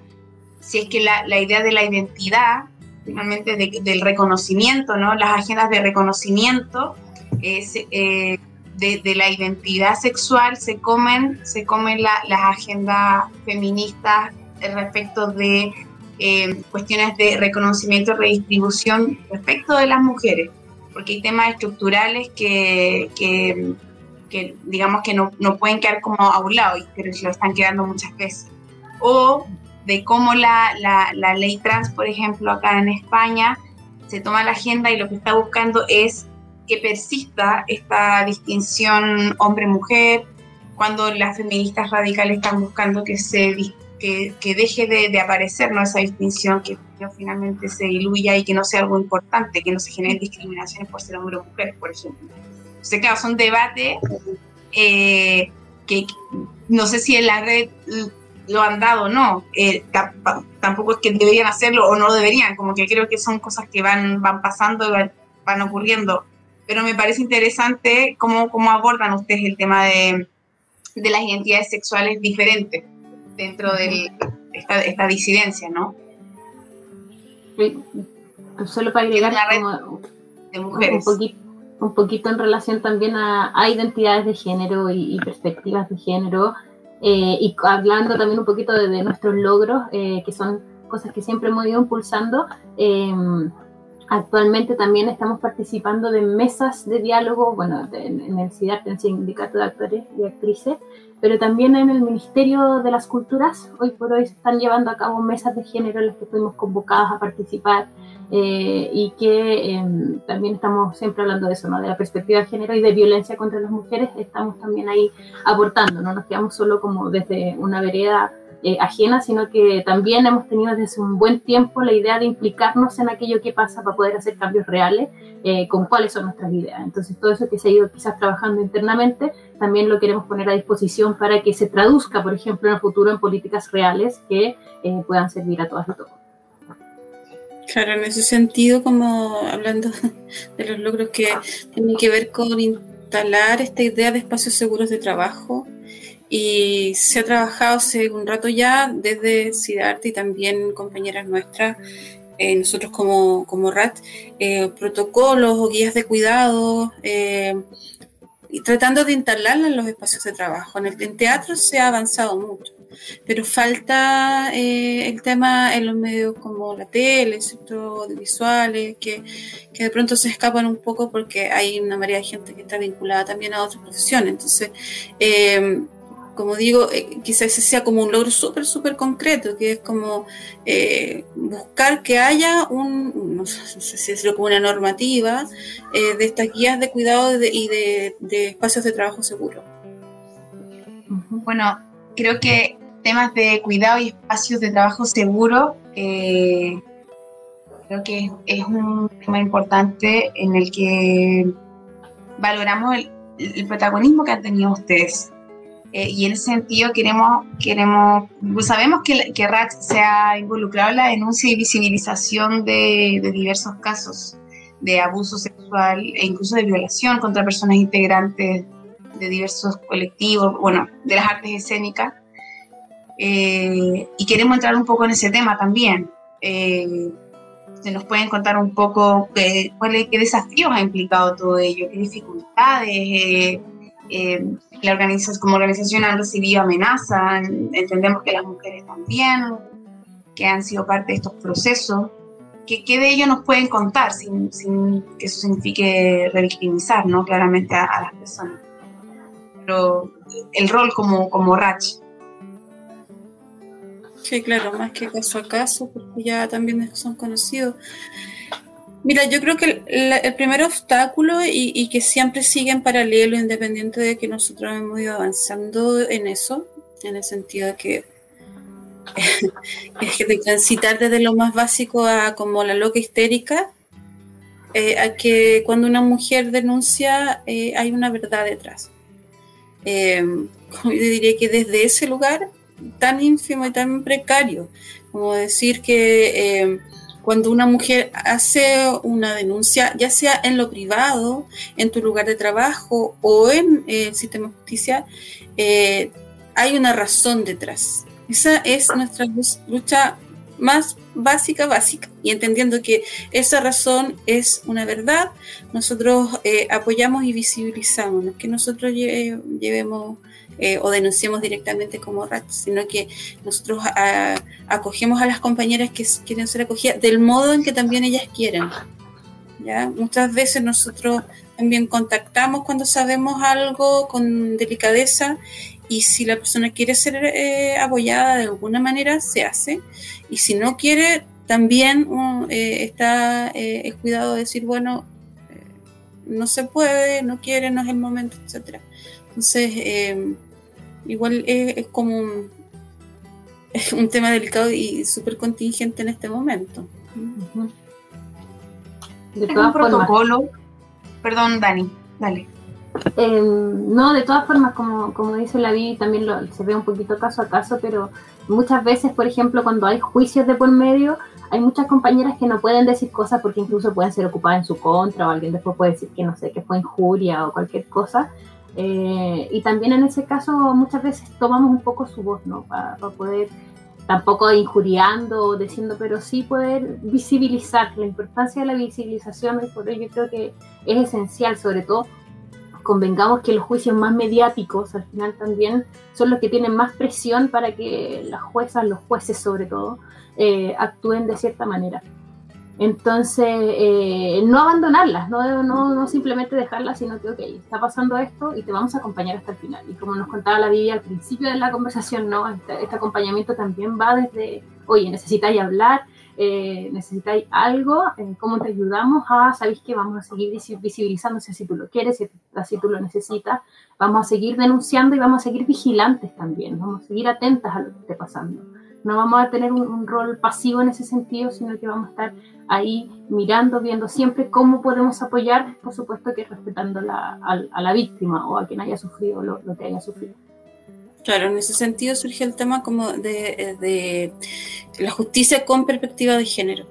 si es que la, la idea de la identidad, finalmente del reconocimiento, ¿no? Las agendas de reconocimiento es, eh, de, la identidad sexual se comen, se comen las agendas feministas respecto de eh, cuestiones de reconocimiento y redistribución respecto de las mujeres, porque hay temas estructurales que, que, digamos que no, no, pueden quedar como a un lado, pero lo están quedando muchas veces. O de cómo la, la, la ley trans, por ejemplo, acá en España, se toma la agenda y lo que está buscando es que persista esta distinción hombre-mujer, cuando las feministas radicales están buscando que se que, que deje de, de, aparecer ¿no? esa distinción, que, finalmente se diluya y que no sea algo importante, que no se generen discriminaciones por ser hombre o mujer, por ejemplo. Entonces, claro, son debates eh, que no sé si en la red lo han dado o no, eh, tampoco es que deberían hacerlo o no deberían, como que creo que son cosas que van, van pasando y van ocurriendo pero me parece interesante cómo, cómo abordan ustedes el tema de, de las identidades sexuales diferentes dentro de esta, esta, disidencia, ¿no? Solo para agregar de mujeres. Un, poquito, un poquito en relación también a, a identidades de género y, perspectivas de género, eh, y hablando también un poquito de, nuestros logros, eh, que son cosas que siempre hemos ido impulsando. Eh, Actualmente también estamos participando de mesas de diálogo, bueno, en, el CIDART, en el Sindicato de Actores y Actrices, pero también en el Ministerio de las Culturas. Hoy por hoy se están llevando a cabo mesas de género en las que fuimos convocadas a participar eh, y que em, también estamos siempre hablando de eso, ¿no? de la perspectiva de género y de violencia contra las mujeres. Estamos también ahí aportando, no nos quedamos solo como desde una vereda eh, ajena, sino que también hemos tenido desde un buen tiempo la idea de implicarnos en aquello que pasa para poder hacer cambios reales eh, con cuáles son nuestras ideas. Entonces, todo eso que se ha ido quizás trabajando internamente, también lo queremos poner a disposición para que se traduzca, por ejemplo, en el futuro en políticas reales que eh, puedan servir a todas y todos. Claro, en ese sentido, como hablando de los logros que tienen que ver con instalar esta idea de espacios seguros de trabajo, y se ha trabajado hace un rato ya desde SIDART y también compañeras nuestras, eh, nosotros como, como RAT, eh, protocolos o guías de cuidado, eh, y tratando de instalarla en los espacios de trabajo. En el teatro se ha avanzado mucho, pero falta el tema en los medios como la tele, sector audiovisuales, que, que de pronto se escapan un poco porque hay una mayoría de gente que está vinculada también a otras profesiones. Entonces, como digo, eh, quizás ese sea como un logro súper, súper concreto, que es como eh, buscar que haya un, no sé, si es como una normativa eh, de estas guías de cuidado y de, espacios de trabajo seguro. Bueno, creo que temas de cuidado y espacios de trabajo seguro, creo que es, un tema importante en el que valoramos el, el protagonismo que han tenido ustedes eh, y en ese sentido queremos, queremos sabemos que, que RAT se ha involucrado en la denuncia y visibilización de, de, diversos casos de abuso sexual e incluso de violación contra personas integrantes de diversos colectivos, bueno, de las artes escénicas. Eh, y queremos entrar un poco en ese tema también. Eh, se nos pueden contar un poco cuáles qué desafíos ha implicado todo ello, qué dificultades, eh, la organización, como organización han recibido amenazas, entendemos que las mujeres también, que han sido parte de estos procesos. ¿Qué, qué de ello nos pueden contar sin, sin, que eso signifique revictimizar ¿no? claramente a, las personas? Pero el rol como, como RACH. Sí, claro, más que caso a caso, porque ya también son conocidos. Mira, yo creo que el, primer obstáculo y, que siempre sigue en paralelo, independiente de que nosotros hemos ido avanzando en eso, en el sentido de que es de transitar desde lo más básico a como la loca histérica, eh, a que cuando una mujer denuncia eh, hay una verdad detrás. Eh, yo diría que desde ese lugar tan ínfimo y tan precario, como decir que cuando una mujer hace una denuncia, ya sea en lo privado, en tu lugar de trabajo o en eh, el sistema de justicia, eh, hay una razón detrás. Esa es nuestra lucha más básica, básica, y entendiendo que esa razón es una verdad, nosotros eh, apoyamos y visibilizamos, no es que nosotros llevemos eh, o denunciemos directamente como RAT, sino que nosotros ah, acogemos a las compañeras que quieren ser acogidas del modo en que también ellas quieren. ¿ya? Muchas veces nosotros también contactamos cuando sabemos algo con delicadeza y si la persona quiere ser eh, apoyada de alguna manera, se hace. Y si no quiere, también uh, eh, está eh, el cuidado de decir, bueno, no se puede, no quiere, no es el momento, etc. Entonces, igual es, como un, un, tema delicado y súper contingente en este momento. De un protocolo. Perdón, Dani, dale. Em, no, de todas formas, como, como dice la Vi, también se ve un poquito caso a caso, pero muchas veces, por ejemplo, cuando hay juicios de por medio, hay muchas compañeras que no pueden decir cosas porque incluso pueden ser ocupadas en su contra o alguien después puede decir que no sé, que fue injuria o cualquier cosa. Eh, y también en ese caso muchas veces tomamos un poco su voz, ¿no? Para, poder, tampoco injuriando o diciendo, pero sí poder visibilizar la importancia de la visibilización y por ello creo que es esencial, sobre todo convengamos que los juicios más mediáticos al final también son los que tienen más presión para que las juezas, los jueces sobre todo, eh, actúen de cierta manera. Entonces, eh, no abandonarlas, no, no, no, simplemente dejarlas, sino que, ok, está pasando esto y te vamos a acompañar hasta el final. Y como nos contaba la Vivi al principio de la conversación, ¿no? Este, este acompañamiento también va desde, oye, necesitáis hablar, eh, necesitáis algo, eh, cómo te ayudamos a, sabéis que vamos a seguir visibilizándose si tú lo quieres, si así tú lo necesitas, vamos a seguir denunciando y vamos a seguir vigilantes también, vamos a seguir atentas a lo que esté pasando. No vamos a tener un, rol pasivo en ese sentido, sino que vamos a estar ahí mirando, viendo siempre cómo podemos apoyar, por supuesto que respetando a, la víctima o a quien haya sufrido lo, lo que haya sufrido. Claro, en ese sentido surge el tema como de, de la justicia con perspectiva de género.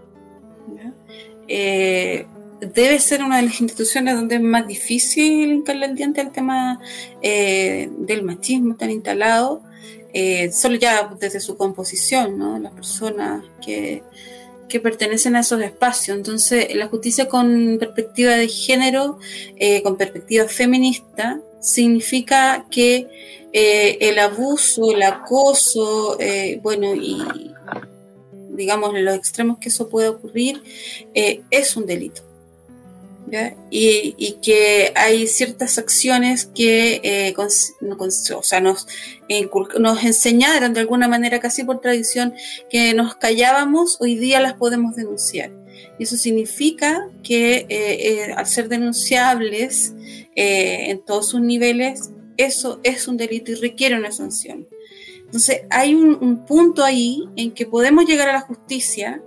Eh, debe ser una de las instituciones donde es más difícil hincarle el diente al tema eh, del machismo tan instalado, eh, solo ya desde su composición, ¿no? Las personas que, que pertenecen a esos espacios. Entonces, la justicia con perspectiva de género, con perspectiva feminista, significa que eh, el abuso, el acoso, eh, bueno, y digamos los extremos que eso puede ocurrir, eh, es un delito. Y, que hay ciertas acciones que o sea, nos, nos enseñaron de alguna manera, casi por tradición, que nos callábamos, hoy día las podemos denunciar. Y eso significa que al ser denunciables en todos sus niveles, eso es un delito y requiere una sanción. Entonces, hay un, punto ahí en que podemos llegar a la justicia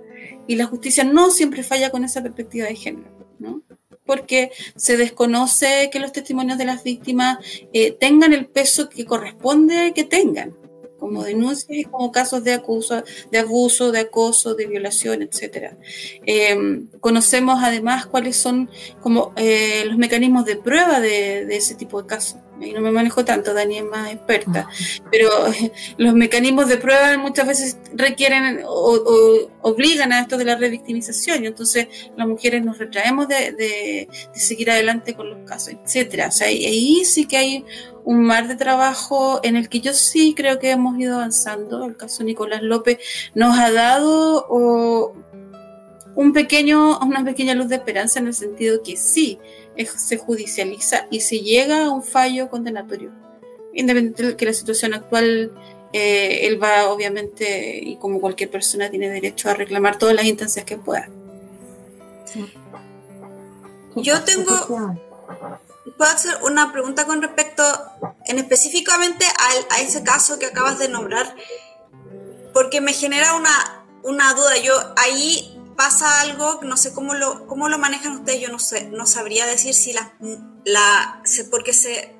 y la justicia no siempre falla con esa perspectiva de género, ¿no? Porque se desconoce que los testimonios de las víctimas eh, tengan el peso que corresponde que tengan como denuncias y como casos de, acuso, de abuso, de acoso, de violación, etc. Em, conocemos además cuáles son como eh, los mecanismos de prueba de, de, ese tipo de casos y no me manejo tanto, Dani es más experta, pero los mecanismos de prueba muchas veces requieren o, obligan a esto de la revictimización y entonces las mujeres nos retraemos de, seguir adelante con los casos, etcétera. O sea, ahí sí que hay un mar de trabajo en el que yo sí creo que hemos ido avanzando. El caso Nicolás López nos ha dado un pequeño, una pequeña luz de esperanza en el sentido que sí, se judicializa y se llega a un fallo condenatorio. Independientemente de que la situación actual, eh, él va obviamente, y como cualquier persona, tiene derecho a reclamar todas las instancias que pueda. Yo tengo, puedo hacer una pregunta con respecto, en específicamente a, a ese caso que acabas de nombrar, porque me genera una, una duda. Yo ahí pasa algo, no sé cómo lo, cómo lo manejan ustedes, yo no sé, no sabría decir si la, la porque se,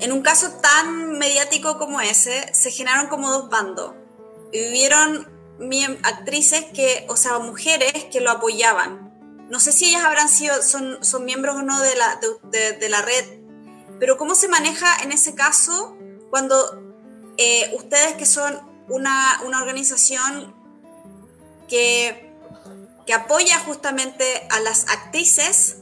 en un caso tan mediático como ese, se generaron como dos bandos. Vivieron actrices que, o sea, mujeres que lo apoyaban. No sé si ellas habrán sido, son, son miembros o no de la, de, la red, pero ¿cómo se maneja en ese caso cuando eh, ustedes que son una, una organización que, que apoya justamente a las actrices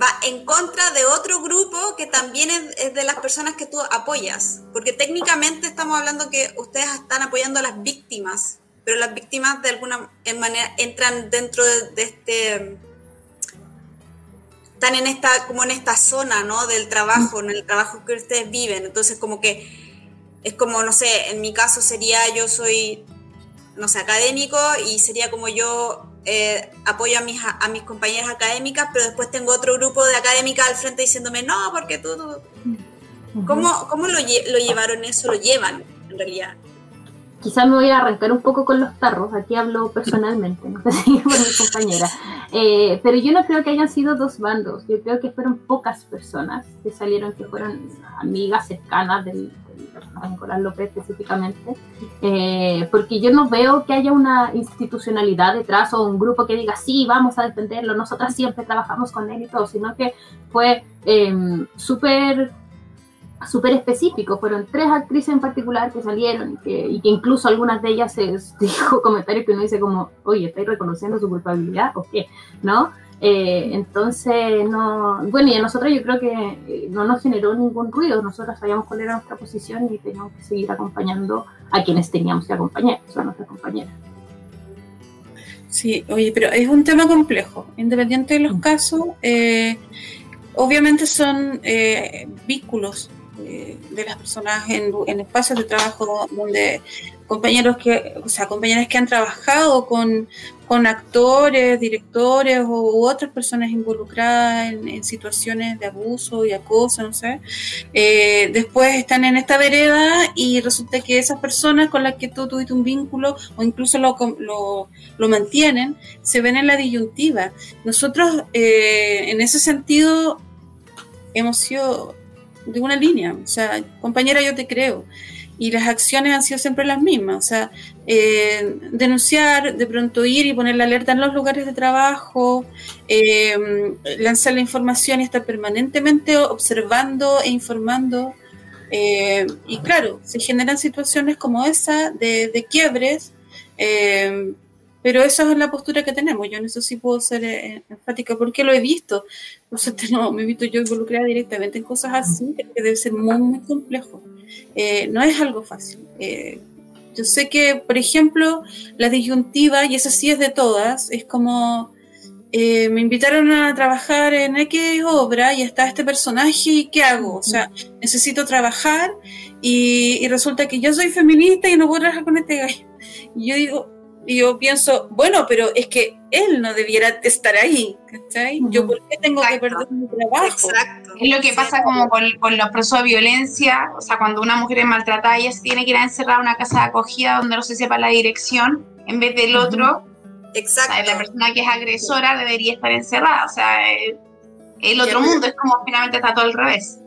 va en contra de otro grupo que también es, de las personas que tú apoyas. Porque técnicamente estamos hablando que ustedes están apoyando a las víctimas, pero las víctimas de alguna manera entran dentro de, este... Están en esta, como en esta zona, ¿no? Del trabajo, en el trabajo que ustedes viven. Entonces, como que es como, no sé, en mi caso sería yo soy, no sé, académico y sería como yo eh, apoyo a mis, a mis compañeras académicas, pero después tengo otro grupo de académicas al frente diciéndome, no, porque tú... ¿Cómo, cómo lo, lo, llevaron eso? Lo llevan, en realidad. Quizás me voy a arrancar un poco con los tarros, aquí hablo personalmente, no sé si por mi compañera. Eh, pero yo no creo que hayan sido dos bandos, yo creo que fueron pocas personas que salieron, que fueron amigas cercanas del, Nicolás López específicamente, eh, porque yo no veo que haya una institucionalidad detrás o un grupo que diga, sí, vamos a defenderlo, nosotras siempre trabajamos con él y todo, sino que fue eh, súper súper específico. Fueron tres actrices en particular que salieron y que, y que incluso algunas de ellas se dijo comentarios que uno dice como, oye, ¿estáis reconociendo su culpabilidad o qué? ¿No? Eh, entonces, no, bueno, y a nosotros yo creo que eh, no nos generó ningún ruido, nosotros sabíamos cuál era nuestra posición y teníamos que seguir acompañando a quienes teníamos que acompañar, o sea, nuestras compañeras. Sí, oye, pero es un tema complejo, independiente de los mm. casos, eh, obviamente son vínculos de las personas en, en, espacios de trabajo donde compañeros que, o sea, compañeras que han trabajado con, con actores, directores u otras personas involucradas en, situaciones de abuso y acoso, no sé, eh, después están en esta vereda y resulta que esas personas con las que tú tuviste un vínculo o incluso lo, lo, lo mantienen, se ven en la disyuntiva. Nosotros eh, en ese sentido hemos sido de una línea. O sea, compañera, yo te creo. Y las acciones han sido siempre las mismas. O sea, eh, denunciar, de pronto ir y poner la alerta en los lugares de trabajo, eh, lanzar la información y estar permanentemente observando e informando. Eh, y claro, se generan situaciones como esa de, de quiebres, pero esa es la postura que tenemos. Yo en eso sí puedo ser eh, enfática porque lo he visto. no, me he visto yo involucrada directamente en cosas así, que debe ser muy, muy complejo. Eh, no es algo fácil. Eh, yo sé que, por ejemplo, la disyuntiva, y eso sí es de todas, es como me invitaron a trabajar en X obra y está este personaje y ¿qué hago? O sea, necesito trabajar y, y resulta que yo soy feminista y no puedo trabajar con este gallo. Y yo digo, y yo pienso, bueno, pero es que él no debiera estar ahí, ¿cachai? Yo, ¿por qué tengo que perder mi trabajo? Exacto. Es lo que pasa como con, los procesos de violencia, o sea, cuando una mujer es maltratada, ella se tiene que ir a encerrar a una casa de acogida donde no se sepa la dirección, en vez del otro. Exacto. la persona que es agresora debería estar encerrada, o sea, el, otro mundo es como finalmente está todo al revés.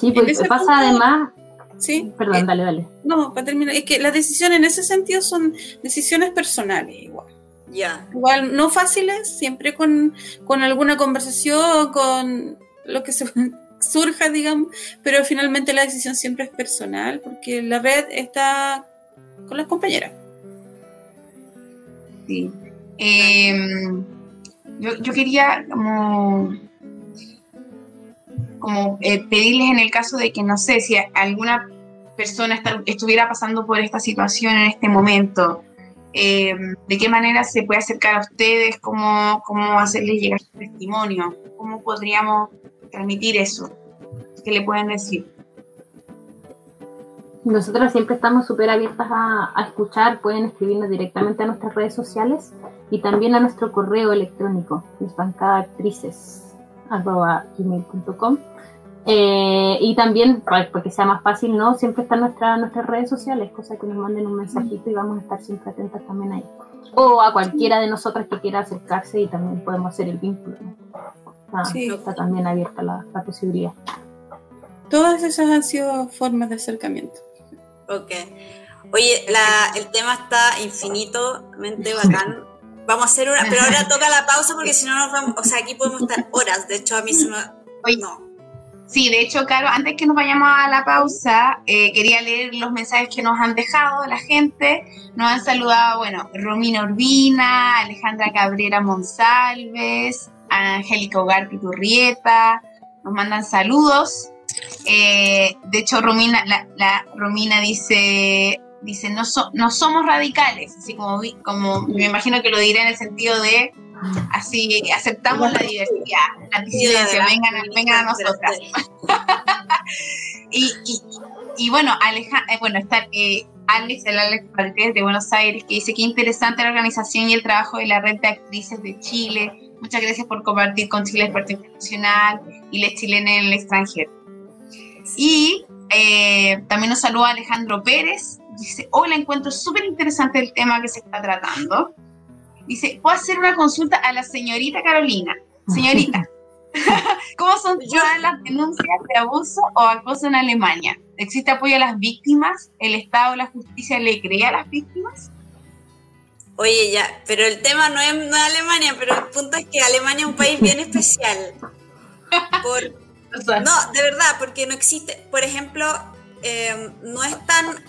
Sí, porque pasa además Sí. Perdón, eh, dale, dale. No, para terminar, es que las decisiones en ese sentido son decisiones personales igual. Ya. Igual no fáciles, siempre con, con alguna conversación, con lo que se surja, digamos, pero finalmente la decisión siempre es personal porque la red está con las compañeras. Sí. Em, yo, yo, quería como como eh, pedirles en el caso de que, no sé, si alguna persona estuviera pasando por esta situación en este momento, eh, de qué manera se puede acercar a ustedes, cómo, cómo hacerles llegar su testimonio, cómo podríamos transmitir eso, qué le pueden decir. Nosotros siempre estamos súper abiertas a, escuchar, pueden escribirnos directamente a nuestras redes sociales y también a nuestro correo electrónico, gmail.com eh, y también, porque sea más fácil, ¿no? Siempre están nuestra, nuestras redes sociales, cosa que nos manden un mensajito y vamos a estar siempre atentas también ahí. O a cualquiera de nosotras que quiera acercarse y también podemos hacer el vínculo. Está, también abierta la, posibilidad. Todas esas han sido formas de acercamiento. Ok. Oye, la, el tema está infinitamente bacán. Vamos a hacer una, pero ahora toca la pausa porque si no nos vamos, o sea, aquí podemos estar horas. De hecho, a mí se me... No, Sí, de hecho, Caro, antes que nos vayamos a la pausa, eh, quería leer los mensajes que nos han dejado la gente. Nos han saludado, bueno, Romina Urbina, Alejandra Cabrera Monsalves, Angélica Ugarte Turrieta, nos mandan saludos. Eh, de hecho, Romina, la, Romina dice, dice no, no somos radicales, así como, como me imagino que lo diré en el sentido de Así aceptamos la diversidad, la disidencia, vengan, vengan a nosotras. y, y, bueno, Aleja, eh, bueno, está eh, Alex, el Alex Valdés de Buenos Aires, que dice que interesante la organización y el trabajo de la red de actrices de Chile. Muchas gracias por compartir con Chile el Internacional y les chilenas en el extranjero. Y eh, también nos saluda Alejandro Pérez. Dice, hola, encuentro súper interesante el tema que se está tratando. Dice, ¿puedo hacer una consulta a la señorita Carolina? Señorita, ¿cómo son todas las denuncias de abuso o acoso en Alemania? ¿Existe apoyo a las víctimas? ¿El Estado o la justicia le cree a las víctimas? Oye, ya, pero el tema no es, no Alemania, pero el punto es que Alemania es un país bien especial. no, de verdad, porque no existe, por ejemplo, em, no es tan,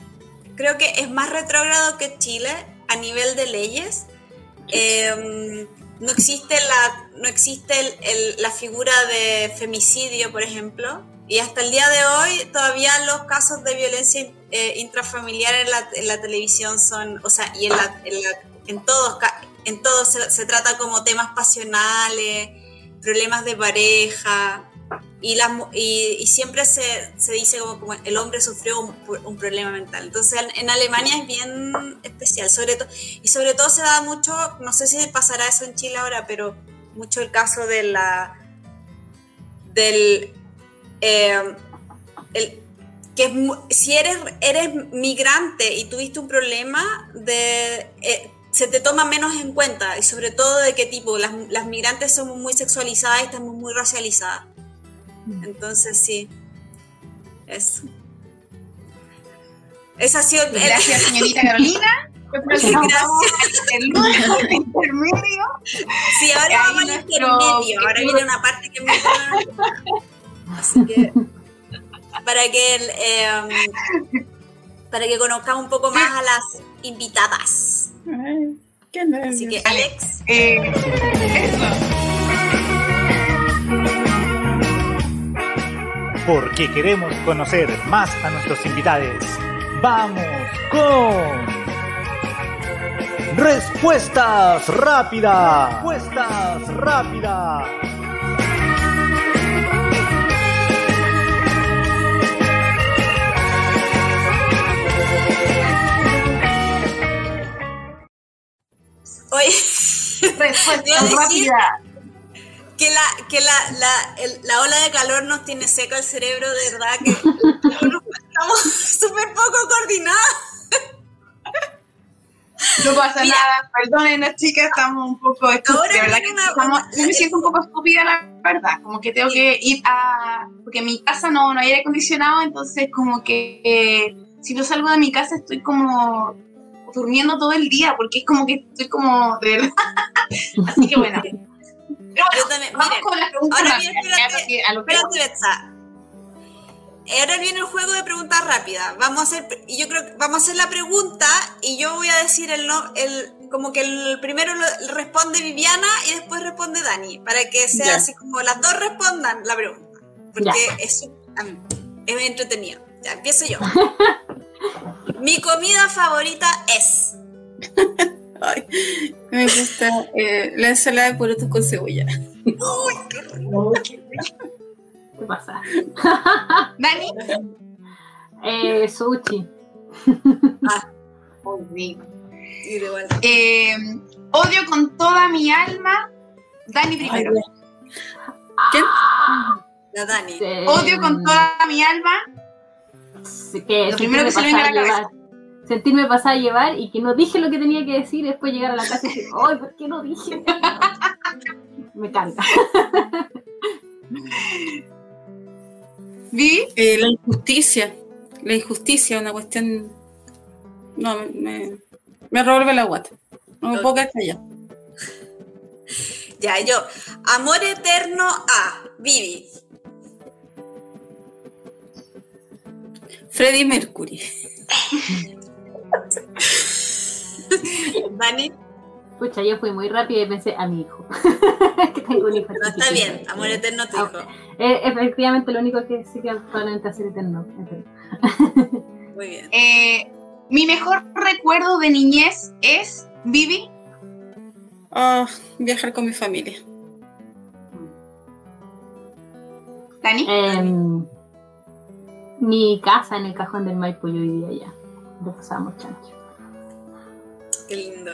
creo que es más retrógrado que Chile a nivel de leyes, Em, no existe, la, no existe la figura de femicidio, por ejemplo, y hasta el día de hoy todavía los casos de violencia eh, intrafamiliar en la, televisión son, o sea, y en, en, todos, en todos se, trata como temas pasionales, problemas de pareja, y, y, siempre se, dice como, el hombre sufrió un, problema mental. Entonces en, Alemania es bien especial, sobre todo, y sobre todo se da mucho, no sé si pasará eso en Chile ahora, pero mucho el caso de la, del, eh, que si eres, eres migrante y tuviste un problema, de, eh, se te toma menos en cuenta, y sobre todo de qué tipo, las, las migrantes somos muy sexualizadas y estamos muy racializadas. Entonces sí, eso. Esa ha sido... Gracias, señorita Carolina. Gracias. El intermedio. Sí, ahora vamos al intermedio. Ahora viene una parte que me. Así que. Para que, eh, para que conozcamos un poco más a las invitadas. Ay, qué Así que, Alex. Eh, eso. Porque queremos conocer más a nuestros invitados. Vamos con respuestas rápidas. Respuestas rápidas. Oye, respuestas rápidas que la, que la, la, la, ola de calor nos tiene seco el cerebro, de verdad que estamos súper poco coordinados. No pasa nada, perdonen chicas, estamos un poco estúpidas, de verdad que estamos, yo me siento un poco estúpida la verdad, como que tengo que ir a, porque en mi casa no, no hay aire acondicionado, entonces como que eh, si no salgo de mi casa estoy como durmiendo todo el día, porque es como que estoy como, de verdad, así que bueno. Yo también. Vamos con las preguntas ahora viene, espérate, Ahora viene el juego de preguntas rápidas. Vamos a hacer, yo creo que vamos a hacer la pregunta y yo voy a decir el no, el, como que el primero responde Viviana y después responde Dani, para que sea así como las dos respondan la pregunta. Porque es, es entretenido. Ya, empiezo yo. Mi comida favorita es. Ay, me gusta eh, la ensalada de porotos con cebolla. ¡Uy, qué rico! ¿Qué pasa? ¿Dani? Eh, sushi. ah, muy eh, odio con toda mi alma. Dani primero. ¿Quién? La Dani. Odio con toda mi alma. que Lo primero que se le venga a la cabeza sentirme pasada a llevar y que no dije lo que tenía que decir y después llegar a la casa y decir, ¡ay, ¿por qué no dije? me canta. ¿Vi? Eh, la injusticia. La injusticia, una cuestión. No, me, me revuelve la guata. No me puedo quedar allá. Ya, yo. Amor eterno a Vivi. Freddie Mercury. Dani. Pucha, yo fui muy rápida y pensé a mi hijo. que tengo un hijo. No, está bien, amor eterno tu hijo. Eh, efectivamente, lo único que sí que actualmente hacer eterno. muy bien. Eh, mi mejor recuerdo de niñez es, Vivi. Oh, viajar con mi familia. Dani. Em, mi casa en el cajón del Maipo, yo vivía allá. Chancho. Qué lindo.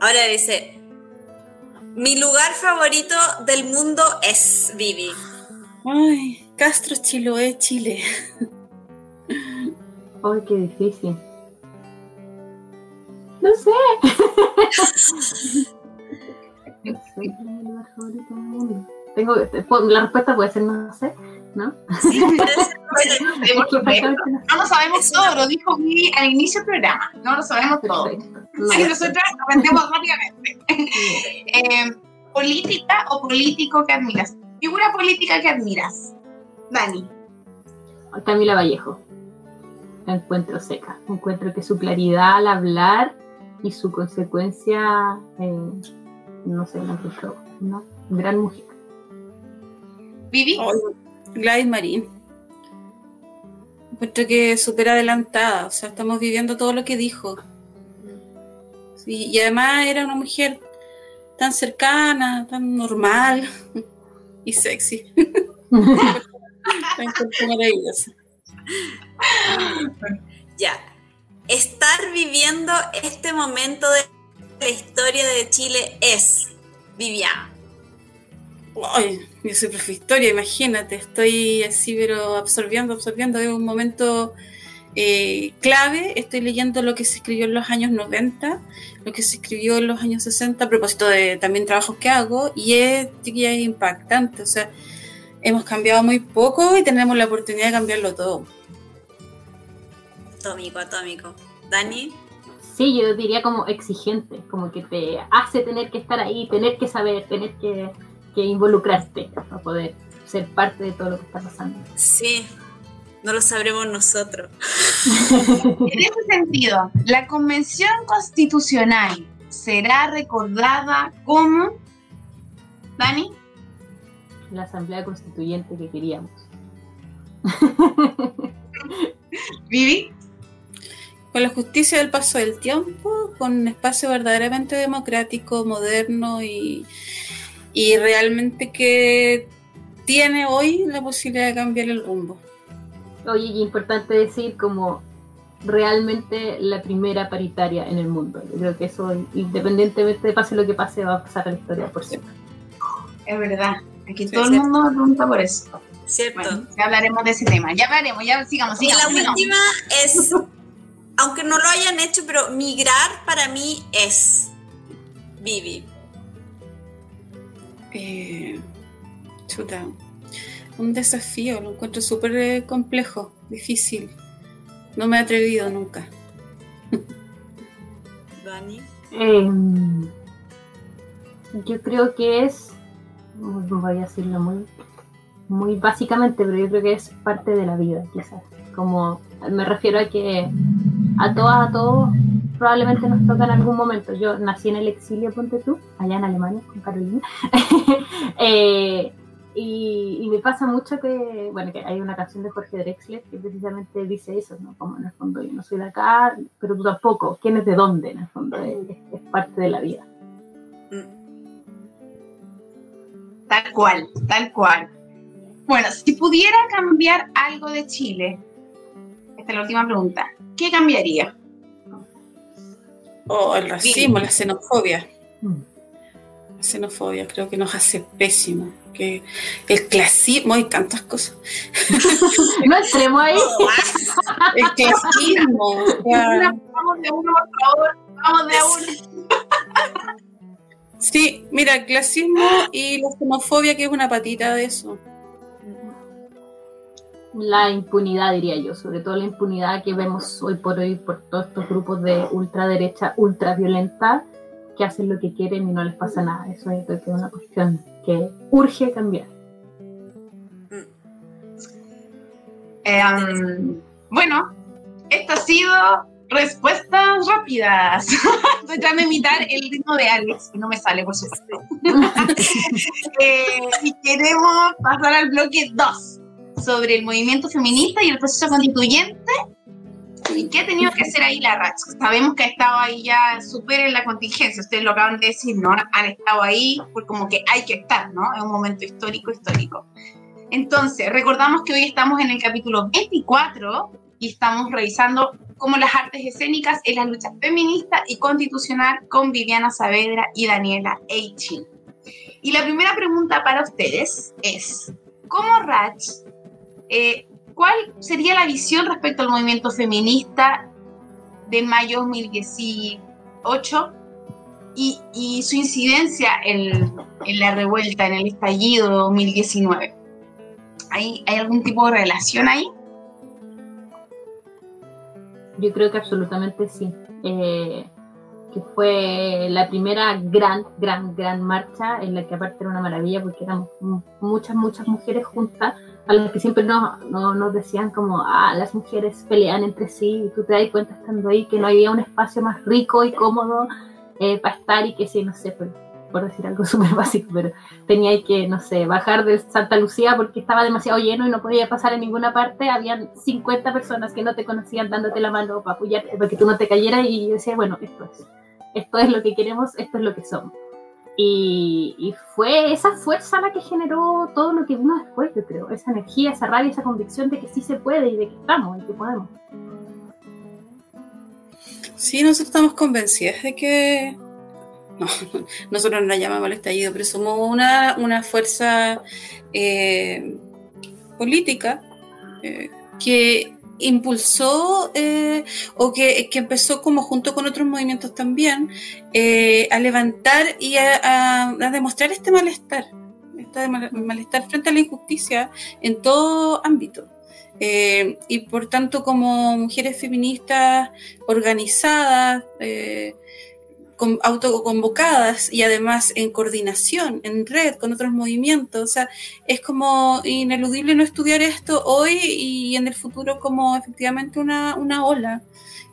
Ahora dice, mi lugar favorito del mundo es Vivi. Ay, Castro Chiloé, Chile. Ay, qué difícil. No sé. no sé mi lugar favorito del mundo. Tengo, la respuesta puede ser no sé, ¿no? Sí, no lo sabemos todo, lo dijo Vivi al inicio del programa. No lo sabemos todo. Sí, nosotros aprendemos rápidamente. eh, ¿Política o político que admiras? Figura política que admiras. Dani. Camila Vallejo. La encuentro seca. Encuentro que su claridad al hablar y su consecuencia, eh, no sé, la encuentro una gran mujer. Vivi. Gladys Marín. Encuentro que súper adelantada, o sea, estamos viviendo todo lo que dijo. y además era una mujer tan cercana, tan normal y sexy. maravillosa. Ya. Estar viviendo este momento de la historia de Chile es Viviana. Ay, yo soy profe historia, imagínate, estoy así, pero absorbiendo, absorbiendo. Es un momento eh, clave. Estoy leyendo lo que se escribió en los años 90, lo que se escribió en los años 60, a propósito de también trabajos que hago, y es, es impactante. O sea, hemos cambiado muy poco y tenemos la oportunidad de cambiarlo todo. Atómico, atómico. Dani. Sí, yo diría como exigente, como que te hace tener que estar ahí, tener que saber, tener que que involucrarte para poder ser parte de todo lo que está pasando. Sí, no lo sabremos nosotros. en ese sentido, la Convención Constitucional será recordada como, Dani, la Asamblea Constituyente que queríamos. Vivi. Con la justicia del paso del tiempo, con un espacio verdaderamente democrático, moderno y, y realmente que tiene hoy la posibilidad de cambiar el rumbo. Oye, y importante decir como realmente la primera paritaria en el mundo. Yo creo que eso, independientemente de pase lo que pase, va a pasar a la historia por siempre. Es verdad. Aquí todo el mundo pregunta por eso. Cierto. ya hablaremos de ese tema. Ya hablaremos, ya sigamos, sigamos. Y la última es, aunque no lo hayan hecho, pero migrar para mí es Vivi. Eh, chuta, un desafío, lo encuentro súper eh, complejo, difícil. No me he atrevido nunca. Dani. Em, yo creo que es, voy a decirlo muy, muy básicamente, pero yo creo que es parte de la vida, quizás. Como me refiero a que a todas, a todos, probablemente nos toca en algún momento. Yo nací en el exilio, ponte tú, allá en Alemania, con Carolina. Eh, y, me pasa mucho que, bueno, que hay una canción de Jorge Drexler que precisamente dice eso, ¿no? Como en el fondo yo no soy de acá, pero tú tampoco. ¿Quién es de dónde? En el fondo es, es parte de la vida. Tal cual, tal cual. Bueno, si pudiera cambiar algo de Chile, esta es la última pregunta, ¿qué cambiaría? O el racismo, la xenofobia. Mm. La xenofobia creo que nos hace pésimo. Que el clasismo y tantas cosas. no entremos ahí. el clasismo. Vamos de uno, por favor. Vamos de uno. Sí, mira, el clasismo y la xenofobia, que es una patita de eso la impunidad, diría yo, sobre todo la impunidad que vemos hoy por hoy por todos estos grupos de ultraderecha, ultraviolenta, que hacen lo que quieren y no les pasa nada. Eso es una cuestión que urge cambiar. Um, Bueno, esto ha sido respuestas rápidas. Estoy tratando de imitar el ritmo de Alex, y no me sale, por supuesto. Eh, y queremos pasar al bloque 2 sobre el movimiento feminista y el proceso constituyente. ¿Y qué ha tenido que hacer ahí la RACH? Sabemos que ha estado ahí ya súper en la contingencia, ustedes lo acaban de decir, ¿no? Han estado ahí, pues como que hay que estar, ¿no? Es un momento histórico, histórico. Entonces, recordamos que hoy estamos en el capítulo 24 y estamos revisando cómo las artes escénicas en la lucha feminista y constitucional con Viviana Saavedra y Daniela Eichin. Y la primera pregunta para ustedes es, ¿cómo RACH eh, ¿Cuál sería la visión respecto al movimiento feminista de mayo 2018 y, su incidencia en, la revuelta, en el estallido 2019? ¿Hay, ¿Hay algún tipo de relación ahí? Yo creo que absolutamente sí. Eh, que fue la primera gran, gran, gran marcha en la que aparte era una maravilla porque éramos muchas, muchas mujeres juntas a las que siempre nos, nos decían como, ah, las mujeres pelean entre sí y tú te das cuenta estando ahí que no había un espacio más rico y cómodo eh, para estar y que sí, no sé, por, por decir algo súper básico, pero tenía que, no sé, bajar de Santa Lucía porque estaba demasiado lleno y no podía pasar en ninguna parte, habían 50 personas que no te conocían dándote la mano para apoyarte, para que tú no te cayeras y yo decía, bueno, esto es esto es lo que queremos, esto es lo que somos. Y, fue esa fuerza la que generó todo lo que vino después, yo creo, esa energía, esa rabia, esa convicción de que sí se puede y de que estamos y que podemos. Sí, nosotros estamos convencidas de que no, nosotros no la llamamos el estallido, pero somos una, una fuerza eh, política eh, que impulsó eh, o que, empezó como junto con otros movimientos también eh, a levantar y a, demostrar este malestar, este malestar frente a la injusticia en todo ámbito. Eh, y por tanto como mujeres feministas organizadas, autoconvocadas y además en coordinación, en red con otros movimientos. O sea, es como ineludible no estudiar esto hoy y en el futuro como efectivamente una, una ola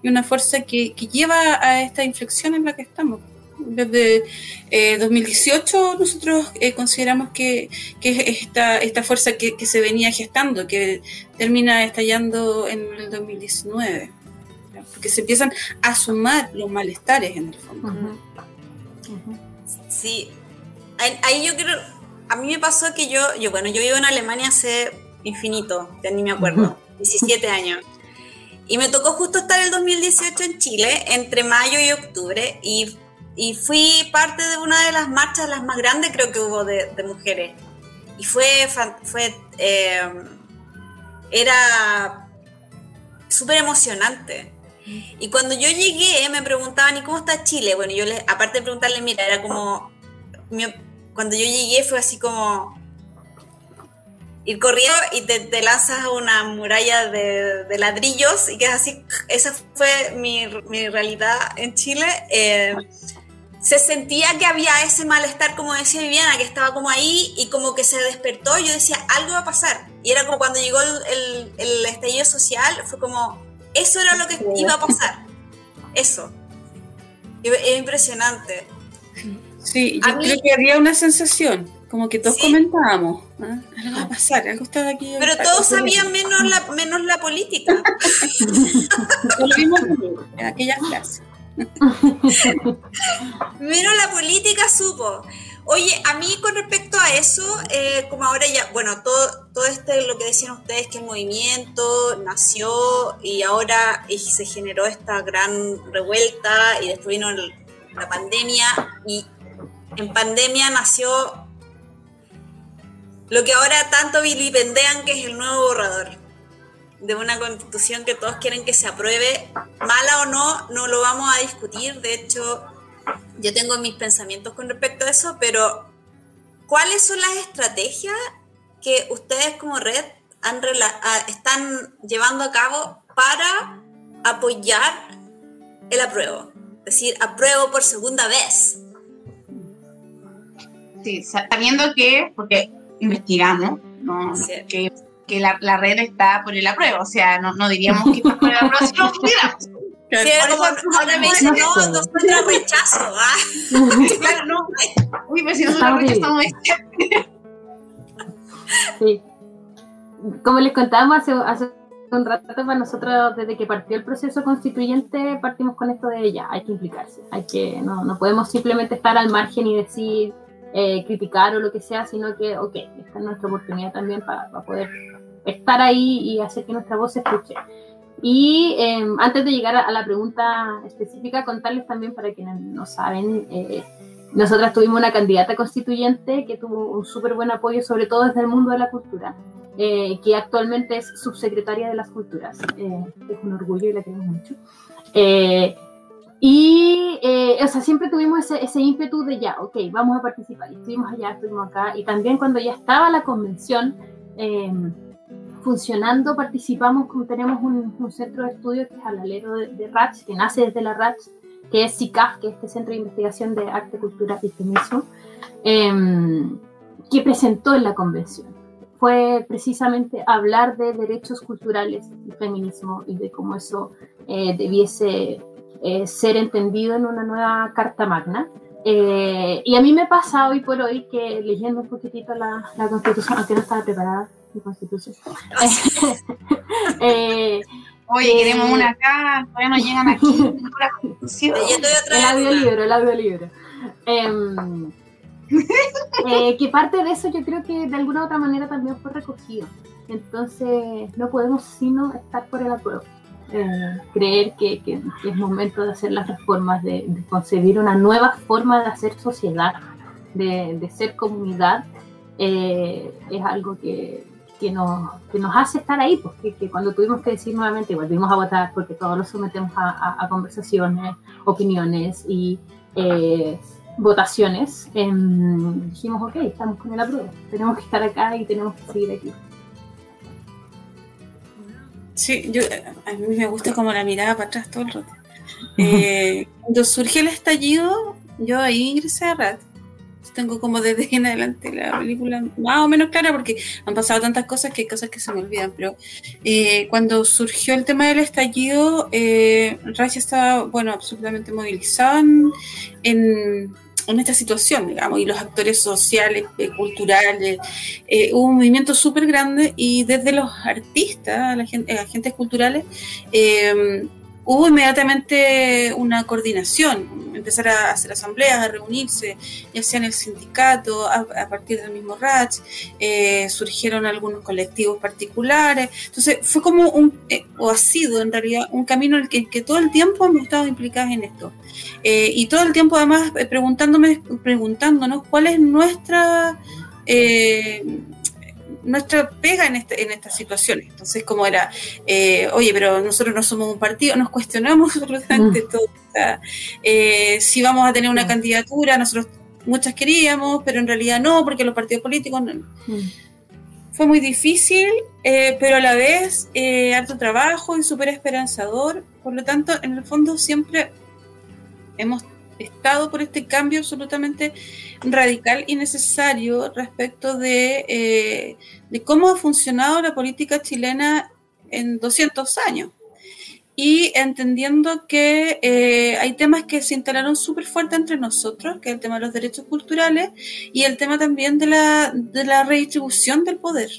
y una fuerza que, que, lleva a esta inflexión en la que estamos. Desde 2018 eh, nosotros eh, consideramos que, que esta, esta fuerza que, que se venía gestando, que termina estallando en el 2019 porque se empiezan a sumar los malestares en el fondo. Sí, ahí yo creo, a mí me pasó que yo, yo, bueno, yo vivo en Alemania hace infinito, ya ni me acuerdo, 17 años. Y me tocó justo estar el 2018 en Chile, entre mayo y octubre, y, y fui parte de una de las marchas, las más grandes creo que hubo de, mujeres. Y fue, fue eh, era súper emocionante. Y cuando yo llegué, me preguntaban, ¿y cómo está Chile? Bueno, yo les, aparte de preguntarle, mira, era como, cuando yo llegué fue así como ir corriendo y te, lanzas a una muralla de, ladrillos y que es así, esa fue mi, realidad en Chile. Eh, se sentía que había ese malestar, como decía Viviana, que estaba como ahí y como que se despertó. Yo decía, algo va a pasar. Y era como cuando llegó el, el estallido social, fue como, eso era lo que iba a pasar. Eso. Es impresionante. Sí, yo creo que había una sensación, como que todos comentábamos, ¿ah? algo va a pasar, algo estaba aquí. Pero todos sabían menos la, menos la política. Lo vimos en aquella clase. menos la política supo. Oye, a mí con respecto a eso, eh, como ahora ya, bueno, todo, todo este, lo que decían ustedes, que el movimiento nació y ahora se generó esta gran revuelta y después vino la pandemia y en pandemia nació lo que ahora tanto vilipendean que es el nuevo borrador. De una constitución que todos quieren que se apruebe, mala o no, no lo vamos a discutir, de hecho yo tengo mis pensamientos con respecto a eso, pero ¿cuáles son las estrategias que ustedes como red han están llevando a cabo para apoyar el apruebo? Es decir, apruebo por segunda vez. Sí, sabiendo que, porque investigamos, ¿no? que que la, la, red está por el apruebo, o sea, no, no diríamos que está por el apruebo si no Sí, como ahora me dicen, no, no encuentra rechazo. ¿ah? claro, no. Uy, pero si nosotros rechazamos Sí. Como les contábamos hace, hace un rato para nosotros, desde que partió el proceso constituyente, partimos con esto de ella, hay que implicarse, hay que, no, no podemos simplemente estar al margen y decir, eh, criticar o lo que sea, sino que, ok, esta es nuestra oportunidad también para, para poder estar ahí y hacer que nuestra voz se escuche. Y eh, antes de llegar a, la pregunta específica, contarles también para quienes no saben, eh, nosotras tuvimos una candidata constituyente que tuvo un súper buen apoyo, sobre todo desde el mundo de la cultura, eh, que actualmente es subsecretaria de las culturas. Eh, es un orgullo y la queremos mucho. Eh, y, o sea, siempre tuvimos ese, ese, ímpetu de ya, ok, vamos a participar. Y estuvimos allá, estuvimos acá. Y también cuando ya estaba la convención funcionando, participamos, como tenemos un, un, centro de estudio que es al alero de, de RATS, que nace desde la RATS, que es CICAF, que es este Centro de Investigación de Arte, Cultura y Feminismo, eh, que presentó en la convención. Fue precisamente hablar de derechos culturales y feminismo y de cómo eso eh, debiese eh, ser entendido en una nueva Carta Magna. Eh, y a mí me pasa hoy por hoy que leyendo un poquitito la, la Constitución, aunque no estaba preparada mi Constitución, eh, Oye, queremos una acá, todavía no llegan aquí. el audiolibro, el audiolibro. Eh, eh, que parte de eso yo creo que de alguna u otra manera también fue recogido. Entonces no podemos sino estar por el apruebo. Eh, creer que, que, es momento de hacer las reformas, de, de, concebir una nueva forma de hacer sociedad, de, de ser comunidad, eh, es algo que, que nos, que nos hace estar ahí, porque que cuando tuvimos que decir nuevamente, volvimos a votar porque todos lo sometemos a, a, a conversaciones, opiniones y eh, votaciones, eh, dijimos, ok, estamos con el apruebo, tenemos que estar acá y tenemos que seguir aquí. Sí, yo, a mí me gusta como la mirada para atrás todo el rato. Eh, cuando surgió el estallido, yo ahí ingresé a RAT tengo como desde en adelante la película más o menos clara porque han pasado tantas cosas que hay cosas que se me olvidan, pero eh, cuando surgió el tema del estallido, eh, Racha estaba, bueno, absolutamente movilizada en, en, esta situación, digamos, y los actores sociales, eh, culturales, eh, hubo un movimiento súper grande y desde los artistas, la gente, agentes culturales, hubo inmediatamente una coordinación, empezar a hacer asambleas, a reunirse, ya sea en el sindicato, a, partir del mismo RACH, eh, surgieron algunos colectivos particulares, entonces fue como un, eh, o ha sido en realidad, un camino en el que, todo el tiempo hemos estado implicados en esto. Eh, y todo el tiempo además preguntándome, preguntándonos cuál es nuestra nuestra pega en, este, en estas situaciones. Entonces, como era, eh, oye, pero nosotros no somos un partido, nos cuestionamos absolutamente mm. todo. Eh, si vamos a tener una candidatura, nosotros muchas queríamos, pero en realidad no, porque los partidos políticos no. Mm. Fue muy difícil, eh, pero a la vez eh, harto trabajo y súper esperanzador. Por lo tanto, en el fondo siempre hemos estado por este cambio absolutamente radical y necesario respecto de, eh, de cómo ha funcionado la política chilena en 200 años. Y entendiendo que eh, hay temas que se instalaron súper fuerte entre nosotros, que es el tema de los derechos culturales y el tema también de la, de la redistribución del poder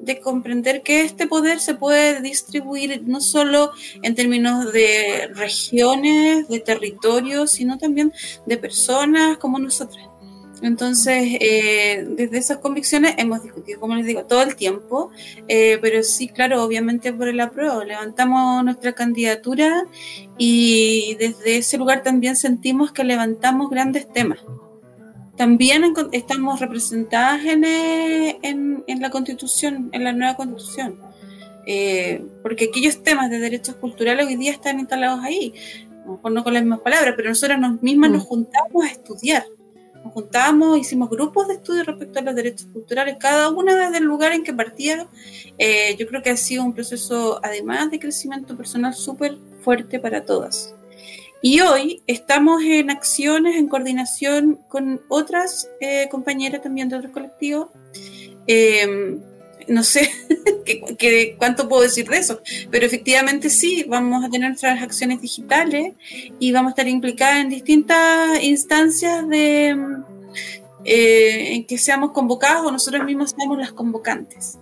de comprender que este poder se puede distribuir no solo en términos de regiones, de territorios, sino también de personas como nosotras. Entonces, eh, desde esas convicciones hemos discutido, como les digo, todo el tiempo, eh, pero sí, claro, obviamente por el apruebo. Levantamos nuestra candidatura y desde ese lugar también sentimos que levantamos grandes temas también estamos representadas en, eh, en, en, la constitución, en la nueva constitución. Eh, porque aquellos temas de derechos culturales hoy día están instalados ahí, a lo mejor no con las mismas palabras, pero nosotras nos mismas mm. nos juntamos a estudiar. Nos juntamos, hicimos grupos de estudio respecto a los derechos culturales, cada una desde el lugar en que partía. Eh, yo creo que ha sido un proceso, además de crecimiento personal, súper fuerte para todas. Y hoy estamos en acciones, en coordinación con otras eh, compañeras también de otros colectivos, eh, no sé qué cuánto puedo decir de eso, pero efectivamente sí, vamos a tener nuestras acciones digitales y vamos a estar implicadas en distintas instancias de eh, en que seamos convocados o nosotros mismos seamos las convocantes.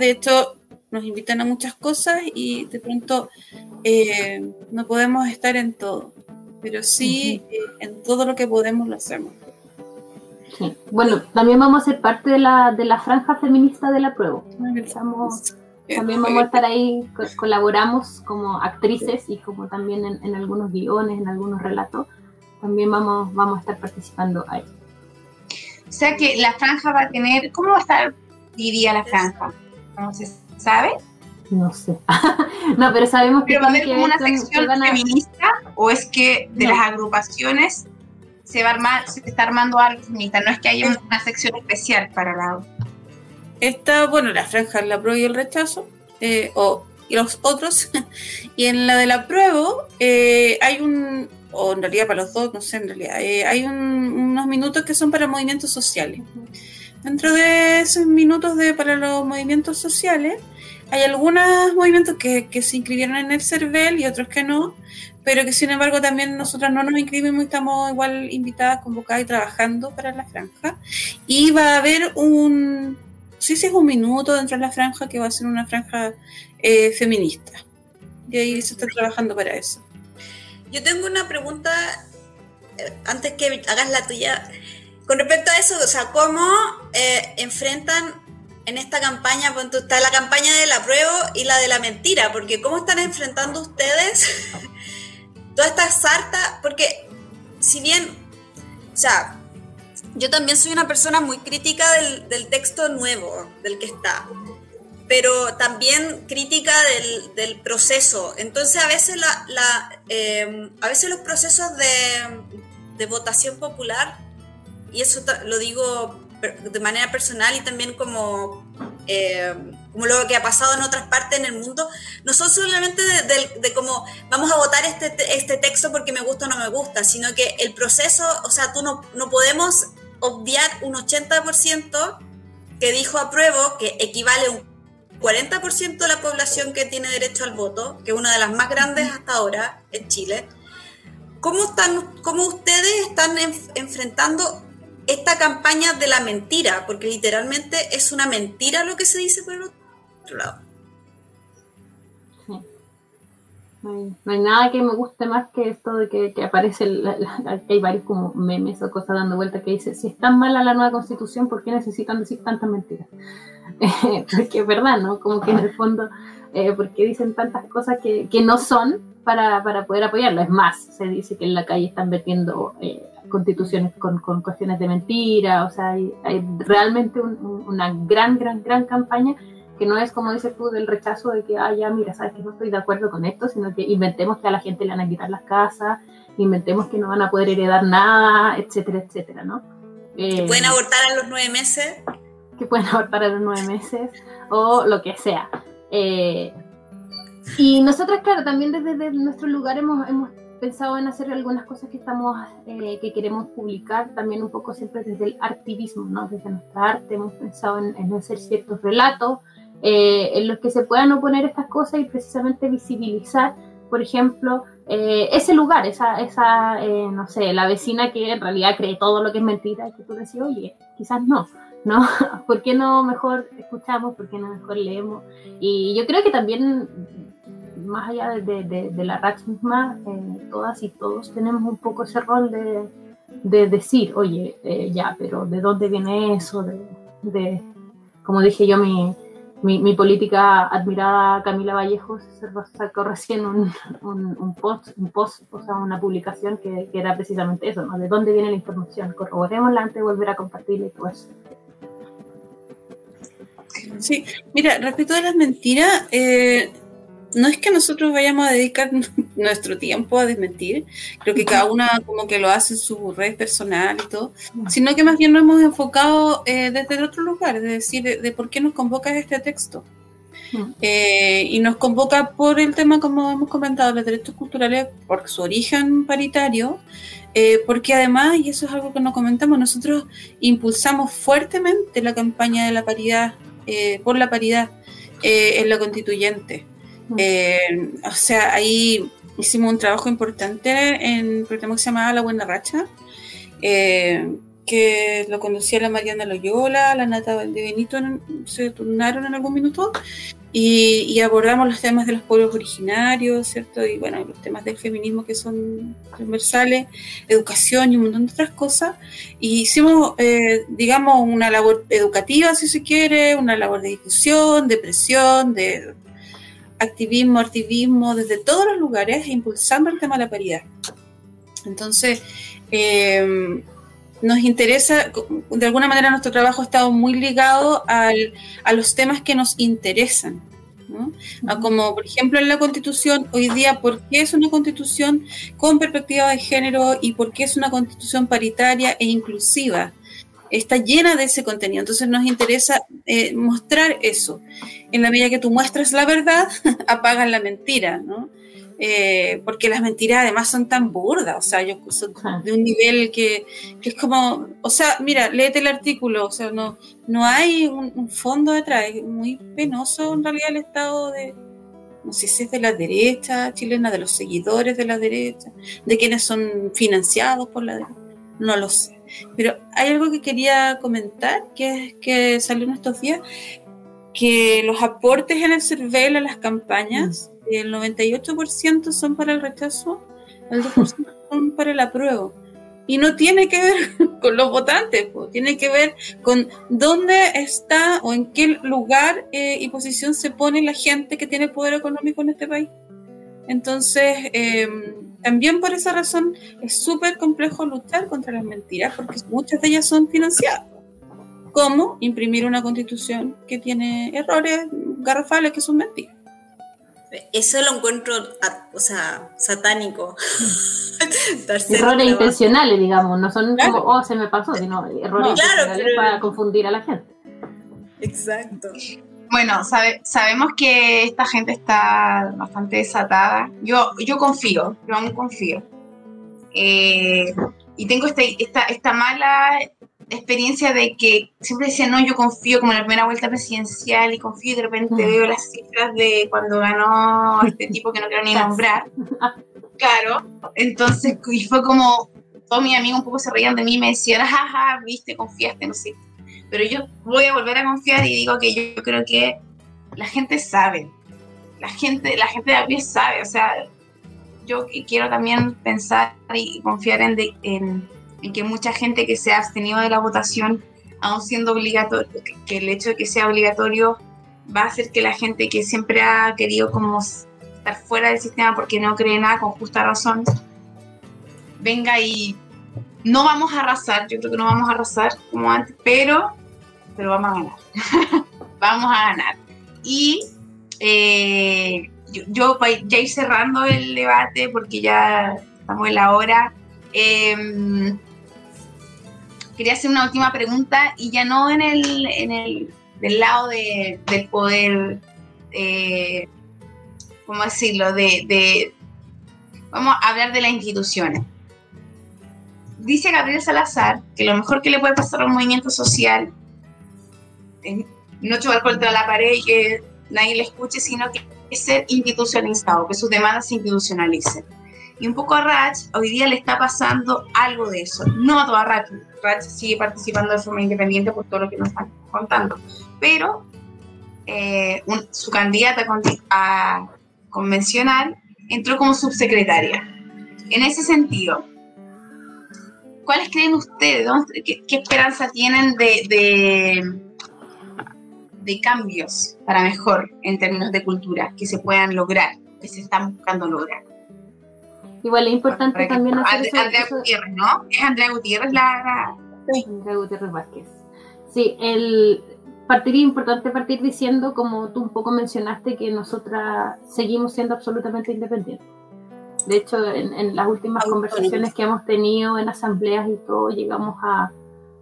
De hecho, nos invitan a muchas cosas y de pronto eh, no podemos estar en todo, pero sí eh, en todo lo que podemos lo hacemos. Bueno, también vamos a ser parte de la, de la franja feminista de la prueba. también vamos a estar ahí, colaboramos como actrices y como también en, algunos guiones, en algunos relatos. También vamos, vamos a estar participando ahí. O sea que la franja va a tener, ¿cómo va a estar diría la franja? No se sabe. No sé. no, pero sabemos que. ¿Pero va a haber como una sección feminista o es que de las agrupaciones se va a armar, se está armando algo feminista, no es que haya una sección especial para la Está, bueno, la franja, la prueba y el rechazo, eh, o y los otros, y en la de la prueba eh, hay un, o en realidad para los dos, no sé, en realidad, eh, hay unos minutos que son para movimientos sociales. Dentro de esos minutos de, para los movimientos sociales, hay algunos movimientos que, se inscribieron en el CERVEL y otros que no, pero que sin embargo también nosotras no nos inscribimos y estamos igual invitadas, convocadas y trabajando para la franja. Y va a haber un, sí, sí, es un minuto dentro de la franja que va a ser una franja eh, feminista. Y ahí se está trabajando para eso. Yo tengo una pregunta, eh, antes que hagas la tuya, con respecto a eso, o sea, ¿cómo eh, enfrentan en esta campaña, está la campaña de la prueba y la de la mentira, porque ¿cómo están enfrentando ustedes toda esta sarta, porque si bien, o sea, yo también soy una persona muy crítica del, texto nuevo, del que está, pero también crítica del, proceso. Entonces a veces, la, em, a veces los procesos de, votación popular, y eso lo digo de manera personal y también como... Em, como lo que ha pasado en otras partes en el mundo, no son solamente de, de, como vamos a votar este, este texto porque me gusta o no me gusta, sino que el proceso, o sea, tú no, no podemos obviar un 80% que dijo apruebo, que equivale a un 40% de la población que tiene derecho al voto, que es una de las más grandes hasta ahora en Chile. ¿Cómo, están, cómo ustedes están enfrentando esta campaña de la mentira? Porque literalmente es una mentira lo que se dice por el otro lado. No hay, nada que me guste más que esto de que, que aparece, hay varios como memes o cosas dando vuelta que dice, si es tan mala la nueva constitución, ¿por qué necesitan decir tantas mentiras? porque es verdad, ¿no? Como que en el fondo, eh, ¿por qué dicen tantas cosas que, que no son para, para, poder apoyarlo? Es más, se dice que en la calle están vertiendo eh, constituciones con, con, cuestiones de mentira, o sea, hay, hay realmente una gran, gran, gran campaña que no es como dices tú del rechazo de que, ah, ya, mira, sabes que no estoy de acuerdo con esto, sino que inventemos que a la gente le van a quitar las casas, inventemos que no van a poder heredar nada, etcétera, etcétera, ¿no? que pueden eh, abortar a los nueve meses. Que pueden abortar a los nueve meses, o lo que sea. Eh, y nosotros, claro, también desde, nuestro lugar hemos, hemos, pensado en hacer algunas cosas que estamos, eh, que queremos publicar, también un poco siempre desde el activismo, ¿no? Desde nuestra arte hemos pensado en, en hacer ciertos relatos, eh, en los que se puedan oponer estas cosas y precisamente visibilizar, por ejemplo, eh, ese lugar, esa, esa eh, no sé, la vecina que en realidad cree todo lo que es mentira que tú decís, oye, quizás no, ¿no? ¿Por qué no mejor escuchamos? ¿Por qué no mejor leemos? Y yo creo que también, más allá de, de, la RACH misma, todas y todos tenemos un poco ese rol de, de decir, oye, ya, pero ¿de dónde viene eso? De, como dije yo, mi, mi, política admirada Camila Vallejos sacó recién un, un, post, un post, o sea, una publicación que, era precisamente eso. De dónde viene la información, corroborémosla antes de volver a compartirla y todo eso. Sí, mira, respecto a las mentiras, eh, no es que nosotros vayamos a dedicar nuestro tiempo a desmentir, creo que cada una como que lo hace en su red personal y todo, sino que más bien nos hemos enfocado eh, desde el otro lugar, es decir, de, por qué nos convoca este texto. Eh, y nos convoca por el tema, como hemos comentado, los derechos culturales, por su origen paritario, eh, porque además, y eso es algo que nos comentamos, nosotros impulsamos fuertemente la campaña de la paridad eh, por la paridad eh, en la constituyente. Mm. o sea, ahí hicimos un trabajo importante en un programa que se llamaba La Buena Racha, que lo conducía la Mariana Loyola, la Nata de Benito, se turnaron en algún minuto, y, abordamos los temas de los pueblos originarios, ¿cierto? Y bueno, los temas del feminismo que son transversales, educación y un montón de otras cosas. Y hicimos, eh, digamos, una labor educativa, si se quiere, una labor de difusión, de presión, de activismo, activismo, desde todos los lugares, impulsando el tema de la paridad. Entonces, eh, nos interesa, de alguna manera nuestro trabajo ha estado muy ligado al, a los temas que nos interesan. ¿no? Como por ejemplo en la constitución, hoy día, ¿por qué es una constitución con perspectiva de género y por qué es una constitución paritaria e inclusiva? Está llena de ese contenido, entonces nos interesa eh, mostrar eso. En la medida que tú muestras la verdad, apagas la mentira, ¿no? Eh, porque las mentiras además son tan burdas, o sea, yo son de un nivel que, es como, o sea, mira, léete el artículo, o sea, no, no hay un, fondo detrás, es muy penoso en realidad el estado de, no sé si es de la derecha chilena, de los seguidores de la derecha, de quienes son financiados por la derecha, no lo sé. Pero hay algo que quería comentar, que es que salió en estos días, que los aportes en el CERVEL a las campañas, mm. el 98% son para el rechazo, el 2% son para el apruebo. Y no tiene que ver con los votantes, tiene que ver con dónde está o en qué lugar eh, y posición se pone la gente que tiene poder económico en este país. Entonces, em, también por esa razón es súper complejo luchar contra las mentiras, porque muchas de ellas son financiadas cómo imprimir una constitución que tiene errores garrafales que son mentiras. Eso lo encuentro, o sea, satánico. errores intencionales, digamos, no son como, oh, se me pasó, sino errores intencionales para confundir a la gente. Exacto. Bueno, sabemos que esta gente está bastante desatada. Yo, yo confío, yo aún confío. Eh, y tengo este, esta, esta mala experiencia de que siempre decía, no, yo confío como en la primera vuelta presidencial y confío y de repente mm. veo las cifras de cuando ganó este tipo que no quiero ni nombrar. Claro, entonces y fue como, todos mis amigos un poco se reían de mí y me decían, jaja, viste, confiaste, no sé. Pero yo voy a volver a confiar y digo que yo, creo que la gente sabe, la gente, la gente de a pie sabe, o sea, yo quiero también pensar y confiar en, en en que mucha gente que se ha abstenido de la votación, aún siendo obligatorio, que el hecho de que sea obligatorio va a hacer que la gente que siempre ha querido como estar fuera del sistema porque no cree nada con justa razón, venga y no vamos a arrasar, yo creo que no vamos a arrasar como antes, pero, pero vamos a ganar. vamos a ganar. Y eh, yo, yo, ya ir cerrando el debate porque ya estamos en la hora. Eh, quería hacer una última pregunta y ya no en el, en el del lado de, del poder, eh, ¿cómo decirlo? De, vamos a hablar de las instituciones. Dice Gabriel Salazar que lo mejor que le puede pasar a movimiento social es no chocar contra la pared y que nadie le escuche, sino que es ser institucionalizado, que sus demandas se institucionalicen. Y un poco a Rach hoy día le está pasando algo de eso. No a toda Rach, Rach sigue participando de forma independiente por todo lo que nos están contando. Pero eh, su candidata a convencional entró como subsecretaria. En ese sentido, ¿cuáles creen ustedes? Qué, esperanza tienen de, de cambios para mejor en términos de cultura que se puedan lograr, que se están buscando lograr? Igual es importante también hacer Andrea Gutiérrez, ¿no? Es Andrea Gutiérrez la... Sí. Andrea Gutiérrez Vázquez. Sí, el partir importante partir diciendo, como tú un poco mencionaste, que nosotras seguimos siendo absolutamente independientes. De hecho, en, las últimas conversaciones que hemos tenido en asambleas y todo, llegamos a,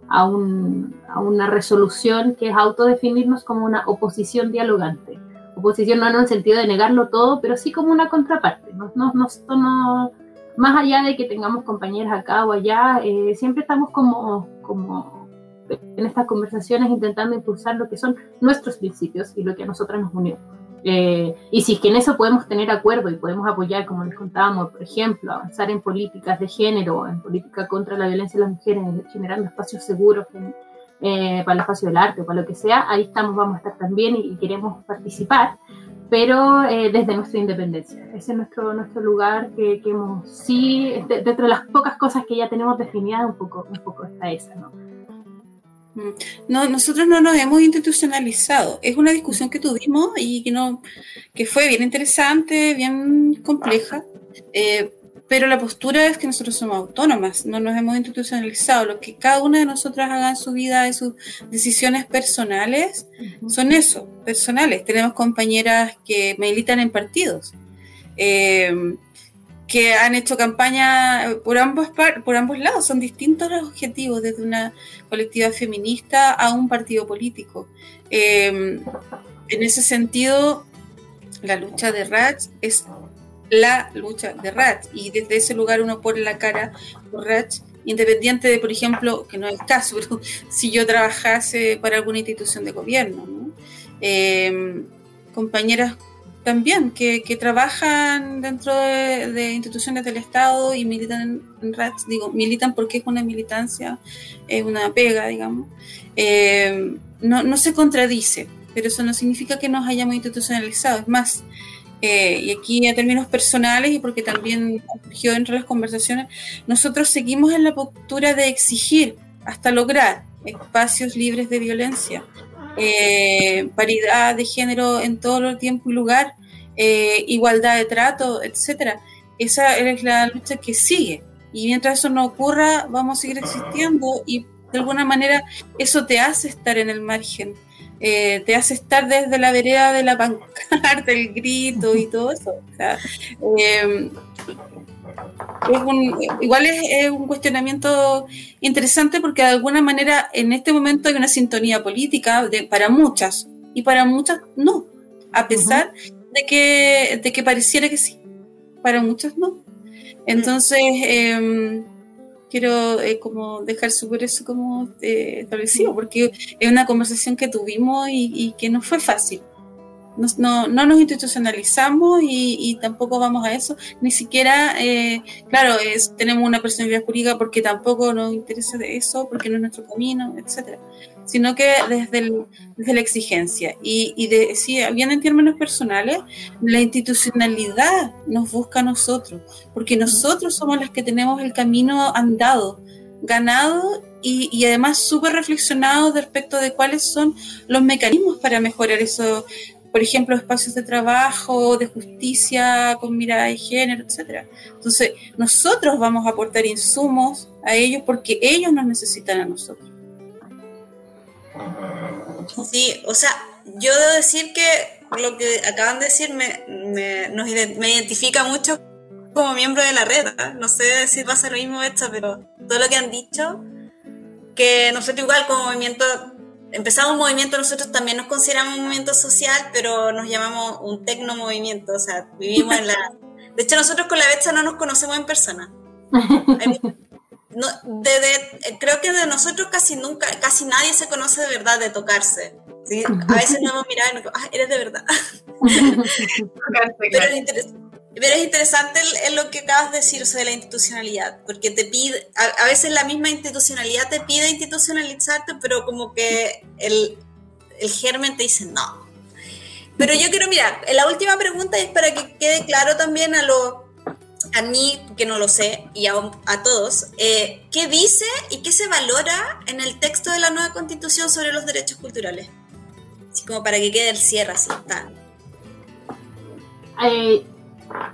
a, un, a una resolución que es autodefinirnos como una oposición dialogante oposición no en el sentido de negarlo todo, pero sí como una contraparte. No, no, no, más allá de que tengamos compañeros acá o allá, eh, siempre estamos como, como en estas conversaciones intentando impulsar lo que son nuestros principios y lo que a nosotras nos unió. Eh, y si es que en eso podemos tener acuerdo y podemos apoyar, como les contábamos, por ejemplo, avanzar en políticas de género, en política contra la violencia de las mujeres, generando espacios seguros eh, para el espacio del arte o para lo que sea, ahí estamos, vamos a estar también y, queremos participar, pero eh, desde nuestra independencia. Ese es nuestro, nuestro lugar que, que hemos, sí, dentro de las pocas cosas que ya tenemos definidas, un poco, un poco está esa, ¿no? Mm. No, nosotros no nos hemos institucionalizado. Es una discusión que tuvimos y que, no, que fue bien interesante, bien compleja, eh, pero la postura es que nosotros somos autónomas, no nos hemos institucionalizado. Lo que cada una de nosotras haga en su vida, en sus decisiones personales, son eso, personales. Tenemos compañeras que militan en partidos. Eh, que han hecho campaña por ambos, por ambos lados. Son distintos los objetivos desde una colectiva feminista a un partido político. Em, en ese sentido, la lucha de Ratch es la lucha de Ratch. Y desde ese lugar uno pone la cara por Ratch independiente de, por ejemplo, que no es el caso, si yo trabajase para alguna institución de gobierno. Em, compañeras también, que, trabajan dentro de, instituciones del Estado y militan en, RATS, digo, militan porque es una militancia, es una pega, digamos, eh, no, no, se contradice, pero eso no significa que nos hayamos institucionalizado, es más, eh, y aquí a términos personales y porque también surgió dentro de las conversaciones, nosotros seguimos en la postura de exigir hasta lograr espacios libres de violencia, eh, paridad de género en todo el tiempo y lugar, eh, igualdad de trato, etcétera. Esa es la lucha que sigue. Y mientras eso no ocurra, vamos a seguir existiendo y de alguna manera eso te hace estar en el margen, eh, te hace estar desde la vereda de la pancarta, el grito y todo eso. igual es, un cuestionamiento interesante porque de alguna manera en este momento hay una sintonía política para muchas y para muchas no, a pesar de que, de que pareciera que sí, para muchos no. Entonces, em, quiero eh, como dejar súper eso como eh, establecido, porque es una conversación que tuvimos y, y que no fue fácil. No, no, nos institucionalizamos y, tampoco vamos a eso, ni siquiera, eh, claro, tenemos una personalidad jurídica porque tampoco nos interesa de eso, porque no es nuestro camino, etcétera, sino que desde, desde la exigencia. Y, y de, si bien en términos personales, la institucionalidad nos busca a nosotros, porque nosotros somos las que tenemos el camino andado, ganado y, y, además súper reflexionado respecto de cuáles son los mecanismos para mejorar eso, por ejemplo, espacios de trabajo, de justicia con mirada de género, etcétera. Entonces, nosotros vamos a aportar insumos a ellos porque ellos nos necesitan a nosotros. Sí, o sea, yo debo decir que lo que acaban de decir me, me, identifica mucho como miembro de la red. ¿ah? No sé si va a ser lo mismo esto, pero todo lo que han dicho, que nosotros igual como movimiento empezamos un movimiento, nosotros también nos consideramos un movimiento social, pero nos llamamos un tecno movimiento, o sea, vivimos en la... De hecho, nosotros con la Betsa no nos conocemos en persona. No, creo que de nosotros casi nunca, casi nadie se conoce de verdad de tocarse. A veces nos hemos mirado y nos ah, eres de verdad. pero es interesante pero es interesante lo que acabas de decir, o sea, de la institucionalidad, porque te pide, a, veces la misma institucionalidad te pide institucionalizarte, pero como que el, el germen te dice no. Pero yo quiero mirar, la última pregunta es para que quede claro también a lo, a mí, que no lo sé, y a, a todos, eh, ¿qué dice y qué se valora en el texto de la nueva constitución sobre los derechos culturales? Así como para que quede el cierre así, está. Eh,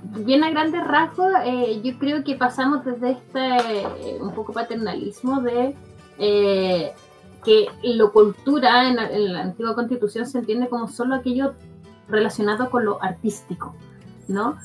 bien a grandes rasgos, eh, yo creo que pasamos desde este eh, un poco paternalismo de eh, que lo cultura en, la antigua constitución se entiende como solo aquello relacionado con lo artístico, ¿no?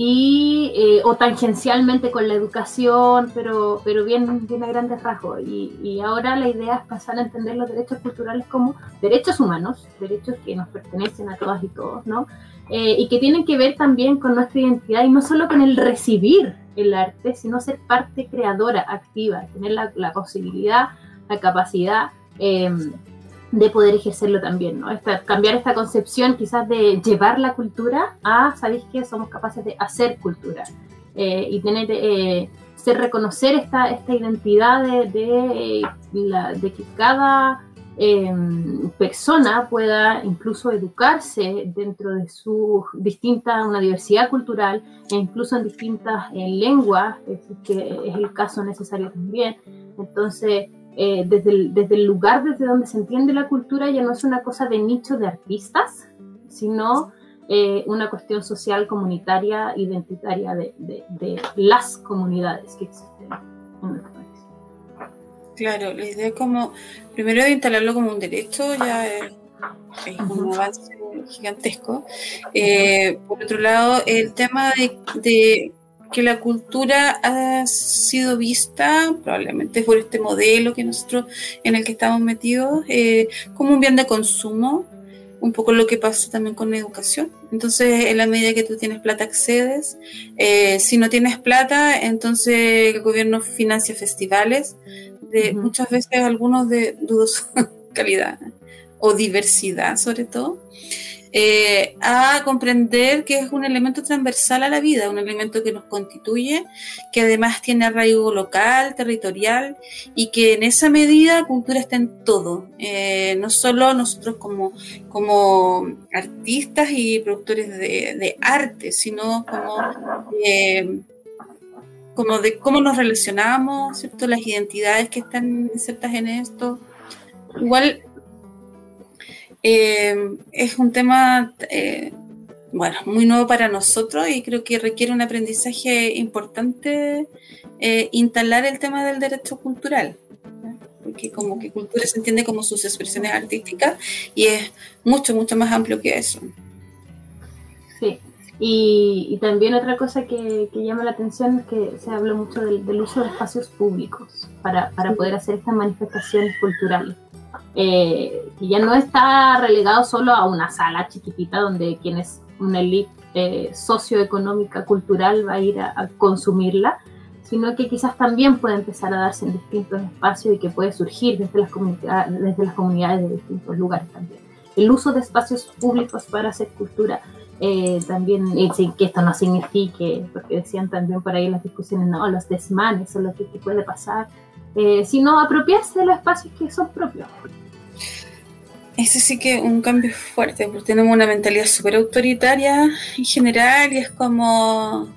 Y, o tangencialmente con la educación, pero, pero bien, bien a grandes rasgos. Y, ahora la idea es pasar a entender los derechos culturales como derechos humanos, derechos que nos pertenecen a todas y todos, ¿no? Eh, y que tienen que ver también con nuestra identidad y no solo con el recibir el arte, sino ser parte creadora, activa, tener la, posibilidad, la capacidad em, de poder ejercerlo también, ¿no? cambiar esta concepción quizás de llevar la cultura a, ¿sabéis qué? Somos capaces de hacer cultura eh, y tener, eh, ser reconocer esta, esta identidad de, de, de que cada Em, persona pueda incluso educarse dentro de su distinta, una diversidad cultural e incluso en distintas lenguas, que es el caso necesario también. Entonces, eh, desde, el, desde el lugar desde donde se entiende la cultura ya no es una cosa de nicho de artistas, sino eh, una cuestión social, comunitaria, identitaria de, de, de las comunidades que existen en nuestro país. Claro, la idea es como, primero de instalarlo como un derecho, ya es, un avance gigantesco. Eh, por otro lado, el tema de, que la cultura ha sido vista, probablemente por este modelo que nosotros en el que estamos metidos, eh, como un bien de consumo, un poco lo que pasa también con la educación. Entonces, en la medida que tú tienes plata, accedes. Eh, si no tienes plata, entonces el gobierno financia festivales, de muchas veces algunos de dudosa calidad o diversidad sobre todo, eh, a comprender que es un elemento transversal a la vida, un elemento que nos constituye, que además tiene arraigo local, territorial y que en esa medida cultura está en todo, eh, no solo nosotros como, como artistas y productores de, arte, sino como... Eh, como de cómo nos relacionamos, ¿cierto? Las identidades que están insertas en esto. Igual eh, es un tema, eh, bueno, muy nuevo para nosotros y creo que requiere un aprendizaje importante eh, instalar el tema del derecho cultural. Porque como que cultura se entiende como sus expresiones artísticas y es mucho, mucho más amplio que eso. Sí, y, también otra cosa que, llama la atención es que se habla mucho del, uso de espacios públicos para, poder hacer estas manifestaciones culturales. Eh, que ya no está relegado solo a una sala chiquitita donde quien es una elite eh, socioeconómica, cultural, va a ir a, consumirla, sino que quizás también puede empezar a darse en distintos espacios y que puede surgir desde las, desde las comunidades de distintos lugares también. El uso de espacios públicos para hacer cultura eh, también, que esto no signifique, porque decían también por ahí en las discusiones, no, los desmanes o lo que, puede pasar, eh, sino apropiarse de los espacios que son propios. Ese sí que un cambio fuerte, porque tenemos una mentalidad súper autoritaria en general y es como,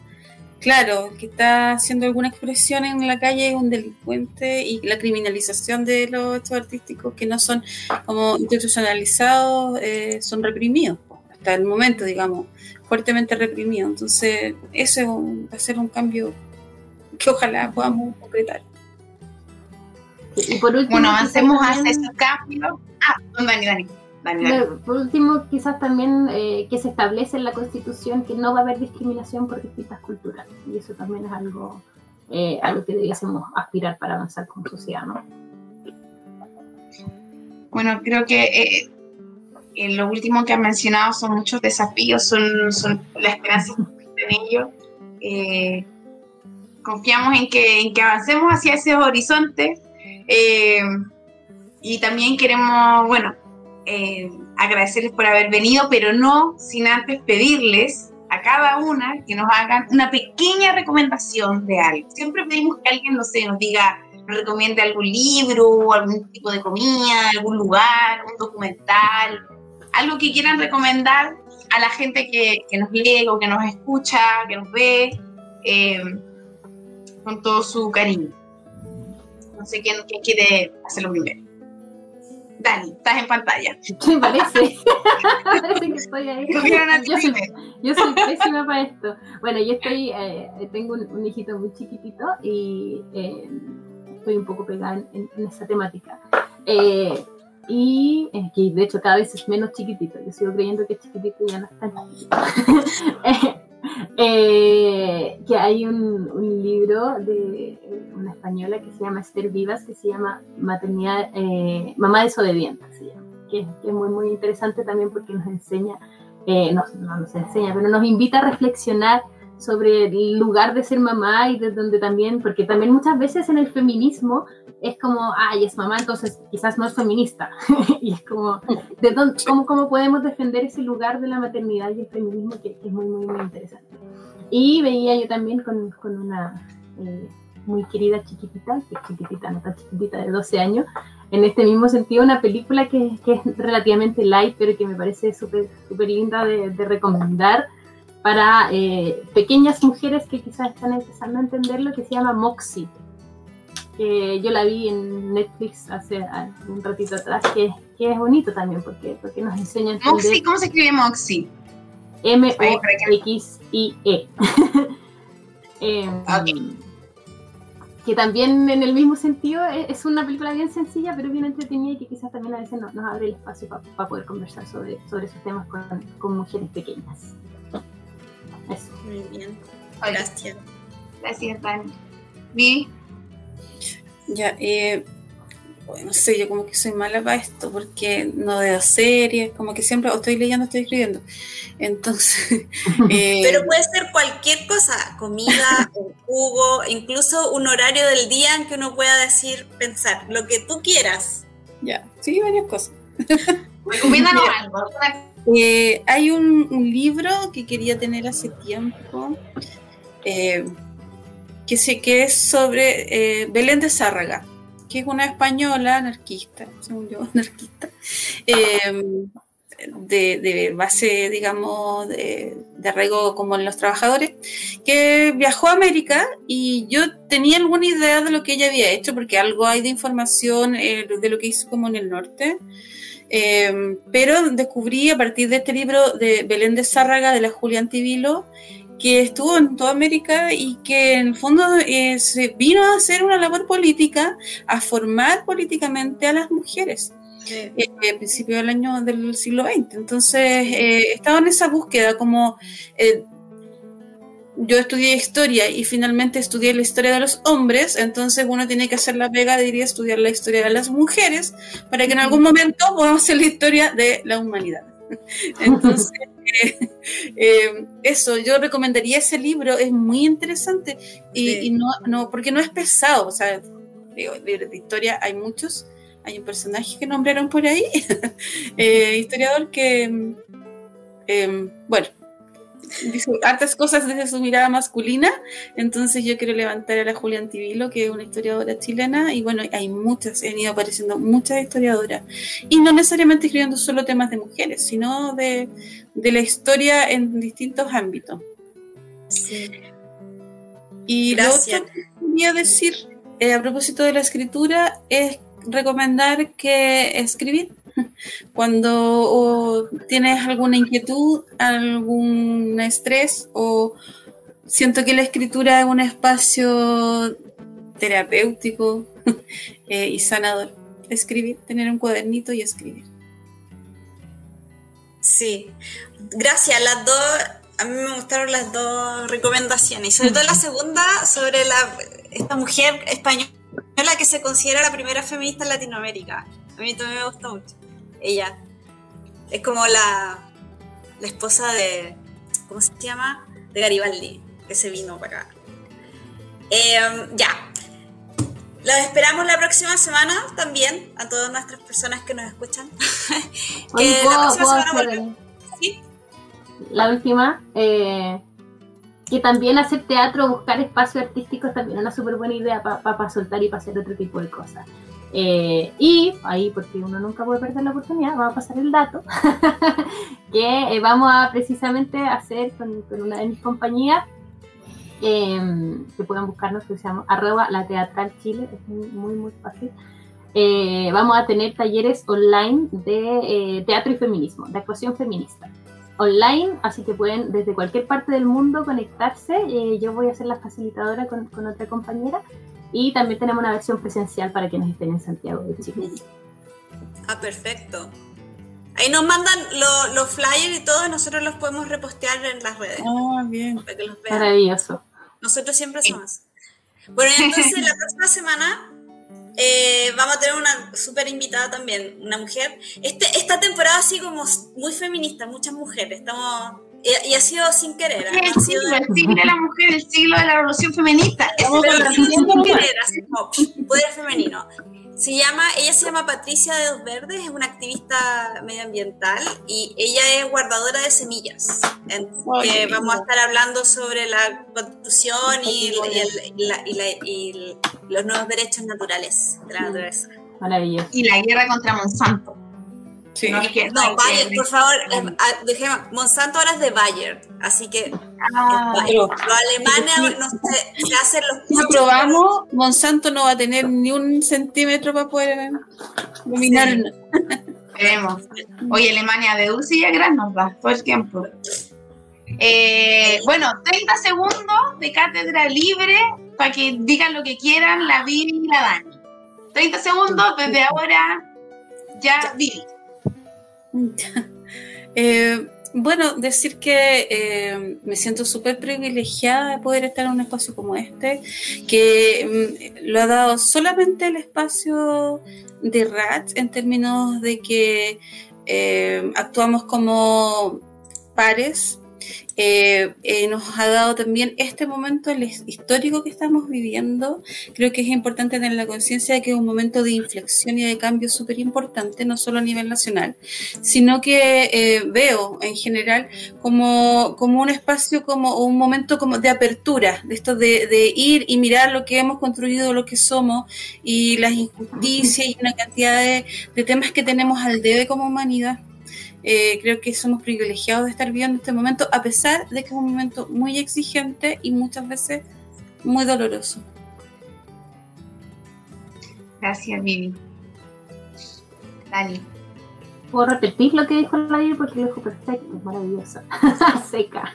claro, que está haciendo alguna expresión en la calle un delincuente y la criminalización de los hechos artísticos que no son como institucionalizados eh, son reprimidos hasta el momento, digamos, fuertemente reprimido. Entonces, eso va a ser un cambio que ojalá podamos concretar. Y por último, bueno, avancemos hacia ese cambio. Ah, Dani, Dani. Por último, quizás también eh, que se establece en la Constitución que no va a haber discriminación por distintas culturas. Y eso también es algo eh, a lo que debiésemos aspirar para avanzar como sociedad, ¿no? Bueno, creo que eh, lo último que han mencionado son muchos desafíos, son, son la esperanza en ellos. Eh, confiamos en que, en que avancemos hacia ese horizonte eh, y también queremos, bueno, eh, agradecerles por haber venido, pero no sin antes pedirles a cada una que nos hagan una pequeña recomendación de algo. Siempre pedimos que alguien, no sé, nos diga, nos recomiende algún libro, algún tipo de comida, algún lugar, un documental, algo que quieran recomendar a la gente que, nos lee o que nos escucha, que nos ve, eh, con todo su cariño. No sé quién, quiere hacerlo primero. Dani, estás en pantalla. Me parece. parece que estoy ahí. Yo soy, pésima para esto. Bueno, yo estoy, eh, tengo un, hijito muy chiquitito y eh, estoy un poco pegada en, en esa temática. Eh, y que de hecho cada vez es menos chiquitito. Yo sigo creyendo que chiquitito ya no está eh, que hay un, libro de una española que se llama Esther Vivas, que se llama Maternidad, eh, Mamá desobediente, se que, es muy, muy interesante también porque nos enseña, eh, no nos enseña, pero nos invita a reflexionar sobre el lugar de ser mamá y de donde también, porque también muchas veces en el feminismo es como, ay, es mamá, entonces quizás no es feminista. y es como, ¿de dónde, cómo, cómo, podemos defender ese lugar de la maternidad y el feminismo que, es muy, muy, muy interesante? Y veía yo también con, con una eh, muy querida chiquitita, que es chiquitita, no tan chiquitita, de 12 años, en este mismo sentido, una película que, que es relativamente light, pero que me parece súper súper linda de, de recomendar para eh, pequeñas mujeres que quizás están empezando a entender lo que se llama Moxie. Que yo la vi en Netflix hace un ratito atrás, que, que es bonito también porque, porque nos enseña a. Moxie, ¿cómo se escribe Moxie? M-O-X-I-E. Em, que también en el mismo sentido es una película bien sencilla, pero bien entretenida y que quizás también a veces nos, abre el espacio para poder conversar sobre, sobre esos temas con, con mujeres pequeñas. Muy bien. Gracias. Gracias, Dani. ¿Vi? Ya, eh, bueno, sé, yo como que soy mala para esto, porque no veo series, como que siempre estoy leyendo, estoy escribiendo. Entonces. Eh, Pero puede ser cualquier cosa: comida, un jugo, incluso un horario del día en que uno pueda decir, pensar, lo que tú quieras. Ya, sí, varias cosas. Recomiéndanos algo, eh, hay un, libro que quería tener hace tiempo, eh, que, sé, que es sobre eh, Belén de Zárraga, que es una española anarquista, según yo, anarquista, de, base, digamos, de, de, arraigo como en los trabajadores, que viajó a América y yo tenía alguna idea de lo que ella había hecho, porque algo hay de información de lo que hizo como en el norte. Em, pero descubrí a partir de este libro de Belén de Zárraga, de la Julia Antivilo, que estuvo en toda América y que en el fondo eh, se vino a hacer una labor política, a formar políticamente a las mujeres. Eh, a principios del año del siglo XX. Entonces, eh, estaba en esa búsqueda como yo estudié historia y finalmente estudié la historia de los hombres, entonces uno tiene que hacer la pega, diría, estudiar la historia de las mujeres para que en algún momento podamos hacer la historia de la humanidad. Entonces, eh, eh, eso, yo recomendaría ese libro, es muy interesante y, no, no, porque no es pesado, o sea, digo, de historia hay muchos, hay un personaje que nombraron por ahí, eh, historiador que, bueno, dice hartas cosas desde su mirada masculina, entonces yo quiero levantar a la Julia Antivilo, que es una historiadora chilena, y bueno, hay muchas, han ido apareciendo muchas historiadoras, y no necesariamente escribiendo solo temas de mujeres, sino de, la historia en distintos ámbitos. Sí. Y Gracias. lo otro que quería decir eh, a propósito de la escritura es recomendar que escribir cuando tienes alguna inquietud, algún estrés o siento que la escritura es un espacio terapéutico eh, y sanador. Escribir, tener un cuadernito y escribir. Sí, gracias. Las dos, a mí me gustaron las dos recomendaciones y sobre todo la segunda sobre la, esta mujer española que se considera la primera feminista en Latinoamérica. A mí también me gusta mucho. Ella es como la, la esposa de, ¿cómo se llama? De Garibaldi, que se vino para acá. Em, ya. Los esperamos la próxima semana también, a todas nuestras personas que nos escuchan. que la próxima semana ¿Sí? La última, eh, que también hacer teatro, buscar espacios artísticos también es una súper buena idea para soltar y para hacer otro tipo de cosas. Eh, y ahí, porque uno nunca puede perder la oportunidad, vamos a pasar el dato, que eh, vamos a precisamente hacer con, una de mis compañías, em, que pueden buscarnos, que se llama arroba la teatral chile, es muy, muy, fácil. Eh, vamos a tener talleres online de teatro y feminismo, de actuación feminista. Online, así que pueden desde cualquier parte del mundo conectarse. yo voy a ser la facilitadora con, con otra compañera y también tenemos una versión presencial para quienes estén en Santiago de Chile. Ah, perfecto. Ahí nos mandan los flyers y todo, y nosotros los podemos repostear en las redes. Ah, bien. Maravilloso. Nosotros siempre somos. Bueno, entonces la próxima semana eh, vamos a tener una súper invitada también, una mujer. Este, esta temporada así como muy feminista, muchas mujeres. Estamos Y, ha sido sin querer. ¿eh? El, siglo, de la mujer, el siglo de la revolución feminista. Pero sin querer, así como poder femenino. Se llama, ella se llama Patricia de Dos Verdes, es una activista medioambiental y ella es guardadora de semillas. vamos a estar hablando sobre la constitución y, y, los nuevos derechos naturales de la naturaleza. Maravilloso. Y la guerra contra Monsanto. Sí. No, Bayer, por favor, ah, dejemos, Monsanto ahora es de Bayer, así que ah, los alemanes no se, se, hacen los Si probamos, Monsanto no va a tener ni un centímetro para poder dominar. Veremos. Hoy Alemania de dulce y a gran nos da todo el tiempo. Eh, bueno, 30 segundos de cátedra libre para que digan lo que quieran la Vivi y la Dani. 30 segundos desde ahora, ya Vivi. Eh, bueno, decir que eh, me siento súper privilegiada de poder estar en un espacio como este, que mm, lo ha dado solamente el espacio de RAT en términos de que eh, actuamos como pares eh, eh, nos ha dado también este momento histórico que estamos viviendo. Creo que es importante tener la conciencia de que es un momento de inflexión y de cambio súper importante, no solo a nivel nacional, sino que eh, veo en general como, como un espacio, como un momento como de apertura, de esto de, ir y mirar lo que hemos construido, lo que somos y las injusticias y una cantidad de, de temas que tenemos al debe como humanidad. Eh, creo que somos privilegiados de estar viviendo este momento, a pesar de que es un momento muy exigente y muchas veces muy doloroso. Gracias, Vivi. Dani. Puedo repetir lo que dijo la porque lo dijo perfecto, es maravillosa, seca.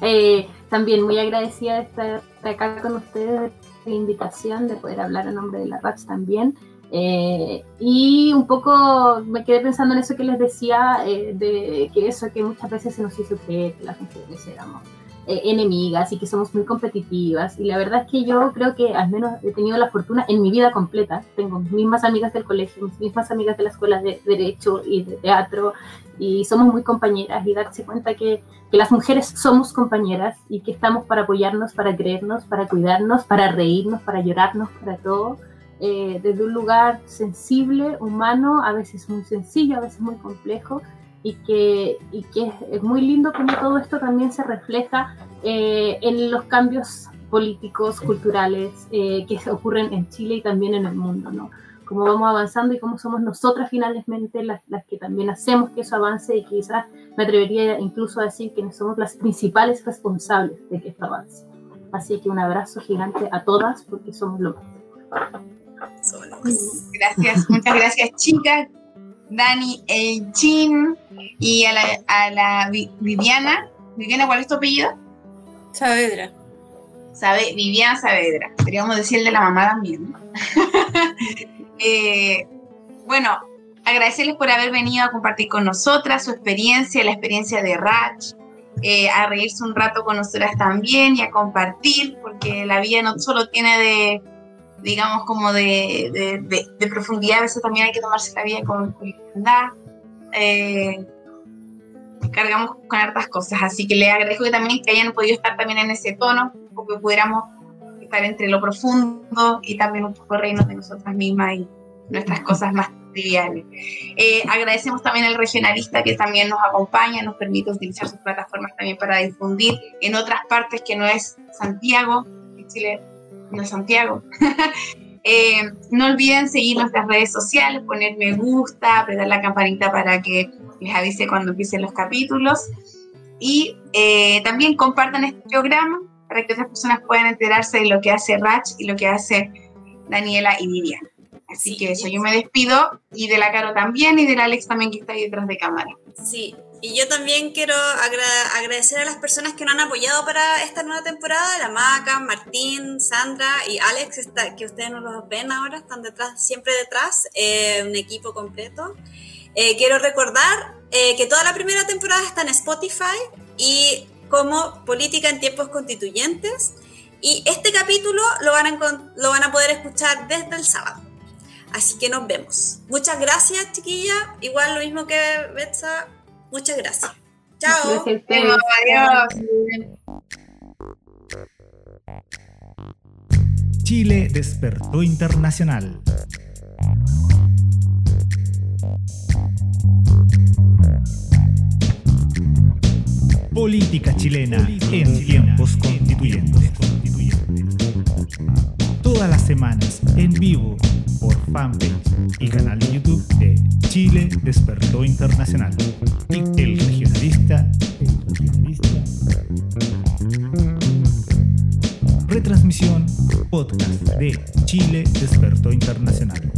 Eh, también muy agradecida de estar acá con ustedes, la invitación de poder hablar a nombre de la RAPS también. Eh, y un poco me quedé pensando en eso que les decía, eh, de que eso que muchas veces se nos hizo creer que las mujeres éramos eh, enemigas y que somos muy competitivas. Y la verdad es que yo creo que al menos he tenido la fortuna en mi vida completa. Tengo mis mismas amigas del colegio, mis mismas amigas de la escuela de Derecho y de Teatro, y somos muy compañeras y darse cuenta que, que las mujeres somos compañeras y que estamos para apoyarnos, para creernos, para cuidarnos, para reírnos, para llorarnos, para todo eh, desde un lugar sensible, humano, a veces muy sencillo, a veces muy complejo, y que, y que es muy lindo como todo esto también se refleja eh, en los cambios políticos, culturales eh, que ocurren en Chile y también en el mundo, ¿no? Cómo vamos avanzando y cómo somos nosotras finalmente las, las que también hacemos que eso avance y quizás me atrevería incluso a decir que somos las principales responsables de que esto avance. Así que un abrazo gigante a todas porque somos lo más. Gracias, muchas gracias, chicas. Dani, el Chin y a la, a la Viviana. Viviana, ¿cuál es tu apellido? Saavedra. Sabe, Viviana Saavedra. Podríamos decir de la mamá también. Eh, bueno, agradecerles por haber venido a compartir con nosotras su experiencia, la experiencia de Rach, eh, a reírse un rato con nosotras también y a compartir, porque la vida no solo tiene de digamos, como de, de, profundidad, a veces también hay que tomarse la vida con, liviandad. Eh, cargamos con hartas cosas, así que le agradezco que también que hayan podido estar también en ese tono, porque pudiéramos estar entre lo profundo y también un poco reírnos de nosotras mismas y nuestras cosas más triviales. Eh, agradecemos también al regionalista que también nos acompaña, nos permite utilizar sus plataformas también para difundir en otras partes que no es Santiago, Chile no Santiago. Eh, no olviden seguir nuestras redes sociales, poner me gusta, apretar la campanita para que les avise cuando empiecen los capítulos. Y eh, también compartan este programa para que otras personas puedan enterarse de lo que hace Rach y lo que hace Daniela y Viviana. Así que eso, yo me despido y de la Caro también y del Alex también que está ahí detrás de cámara. Sí, y yo también quiero agradecer a las personas que nos han apoyado para esta nueva temporada, la Maca, Martín, Sandra y Alex, está, que ustedes no los ven ahora, están detrás, siempre detrás, eh, un equipo completo. Eh, quiero recordar eh, que toda la primera temporada está en Spotify y como Política en Tiempos Constituyentes. Y este capítulo lo van a, lo van a poder escuchar desde el sábado. Así que nos vemos. Muchas gracias, chiquilla. Igual lo mismo que Betsa, Muchas gracias. Chao. Adiós. Chile despertó internacional. Política chilena en tiempos constituyentes. Todas las semanas en vivo por fanpage y canal de YouTube de Chile Despertó Internacional. Y el regionalista, el regionalista. Retransmisión podcast de Chile Despertó Internacional.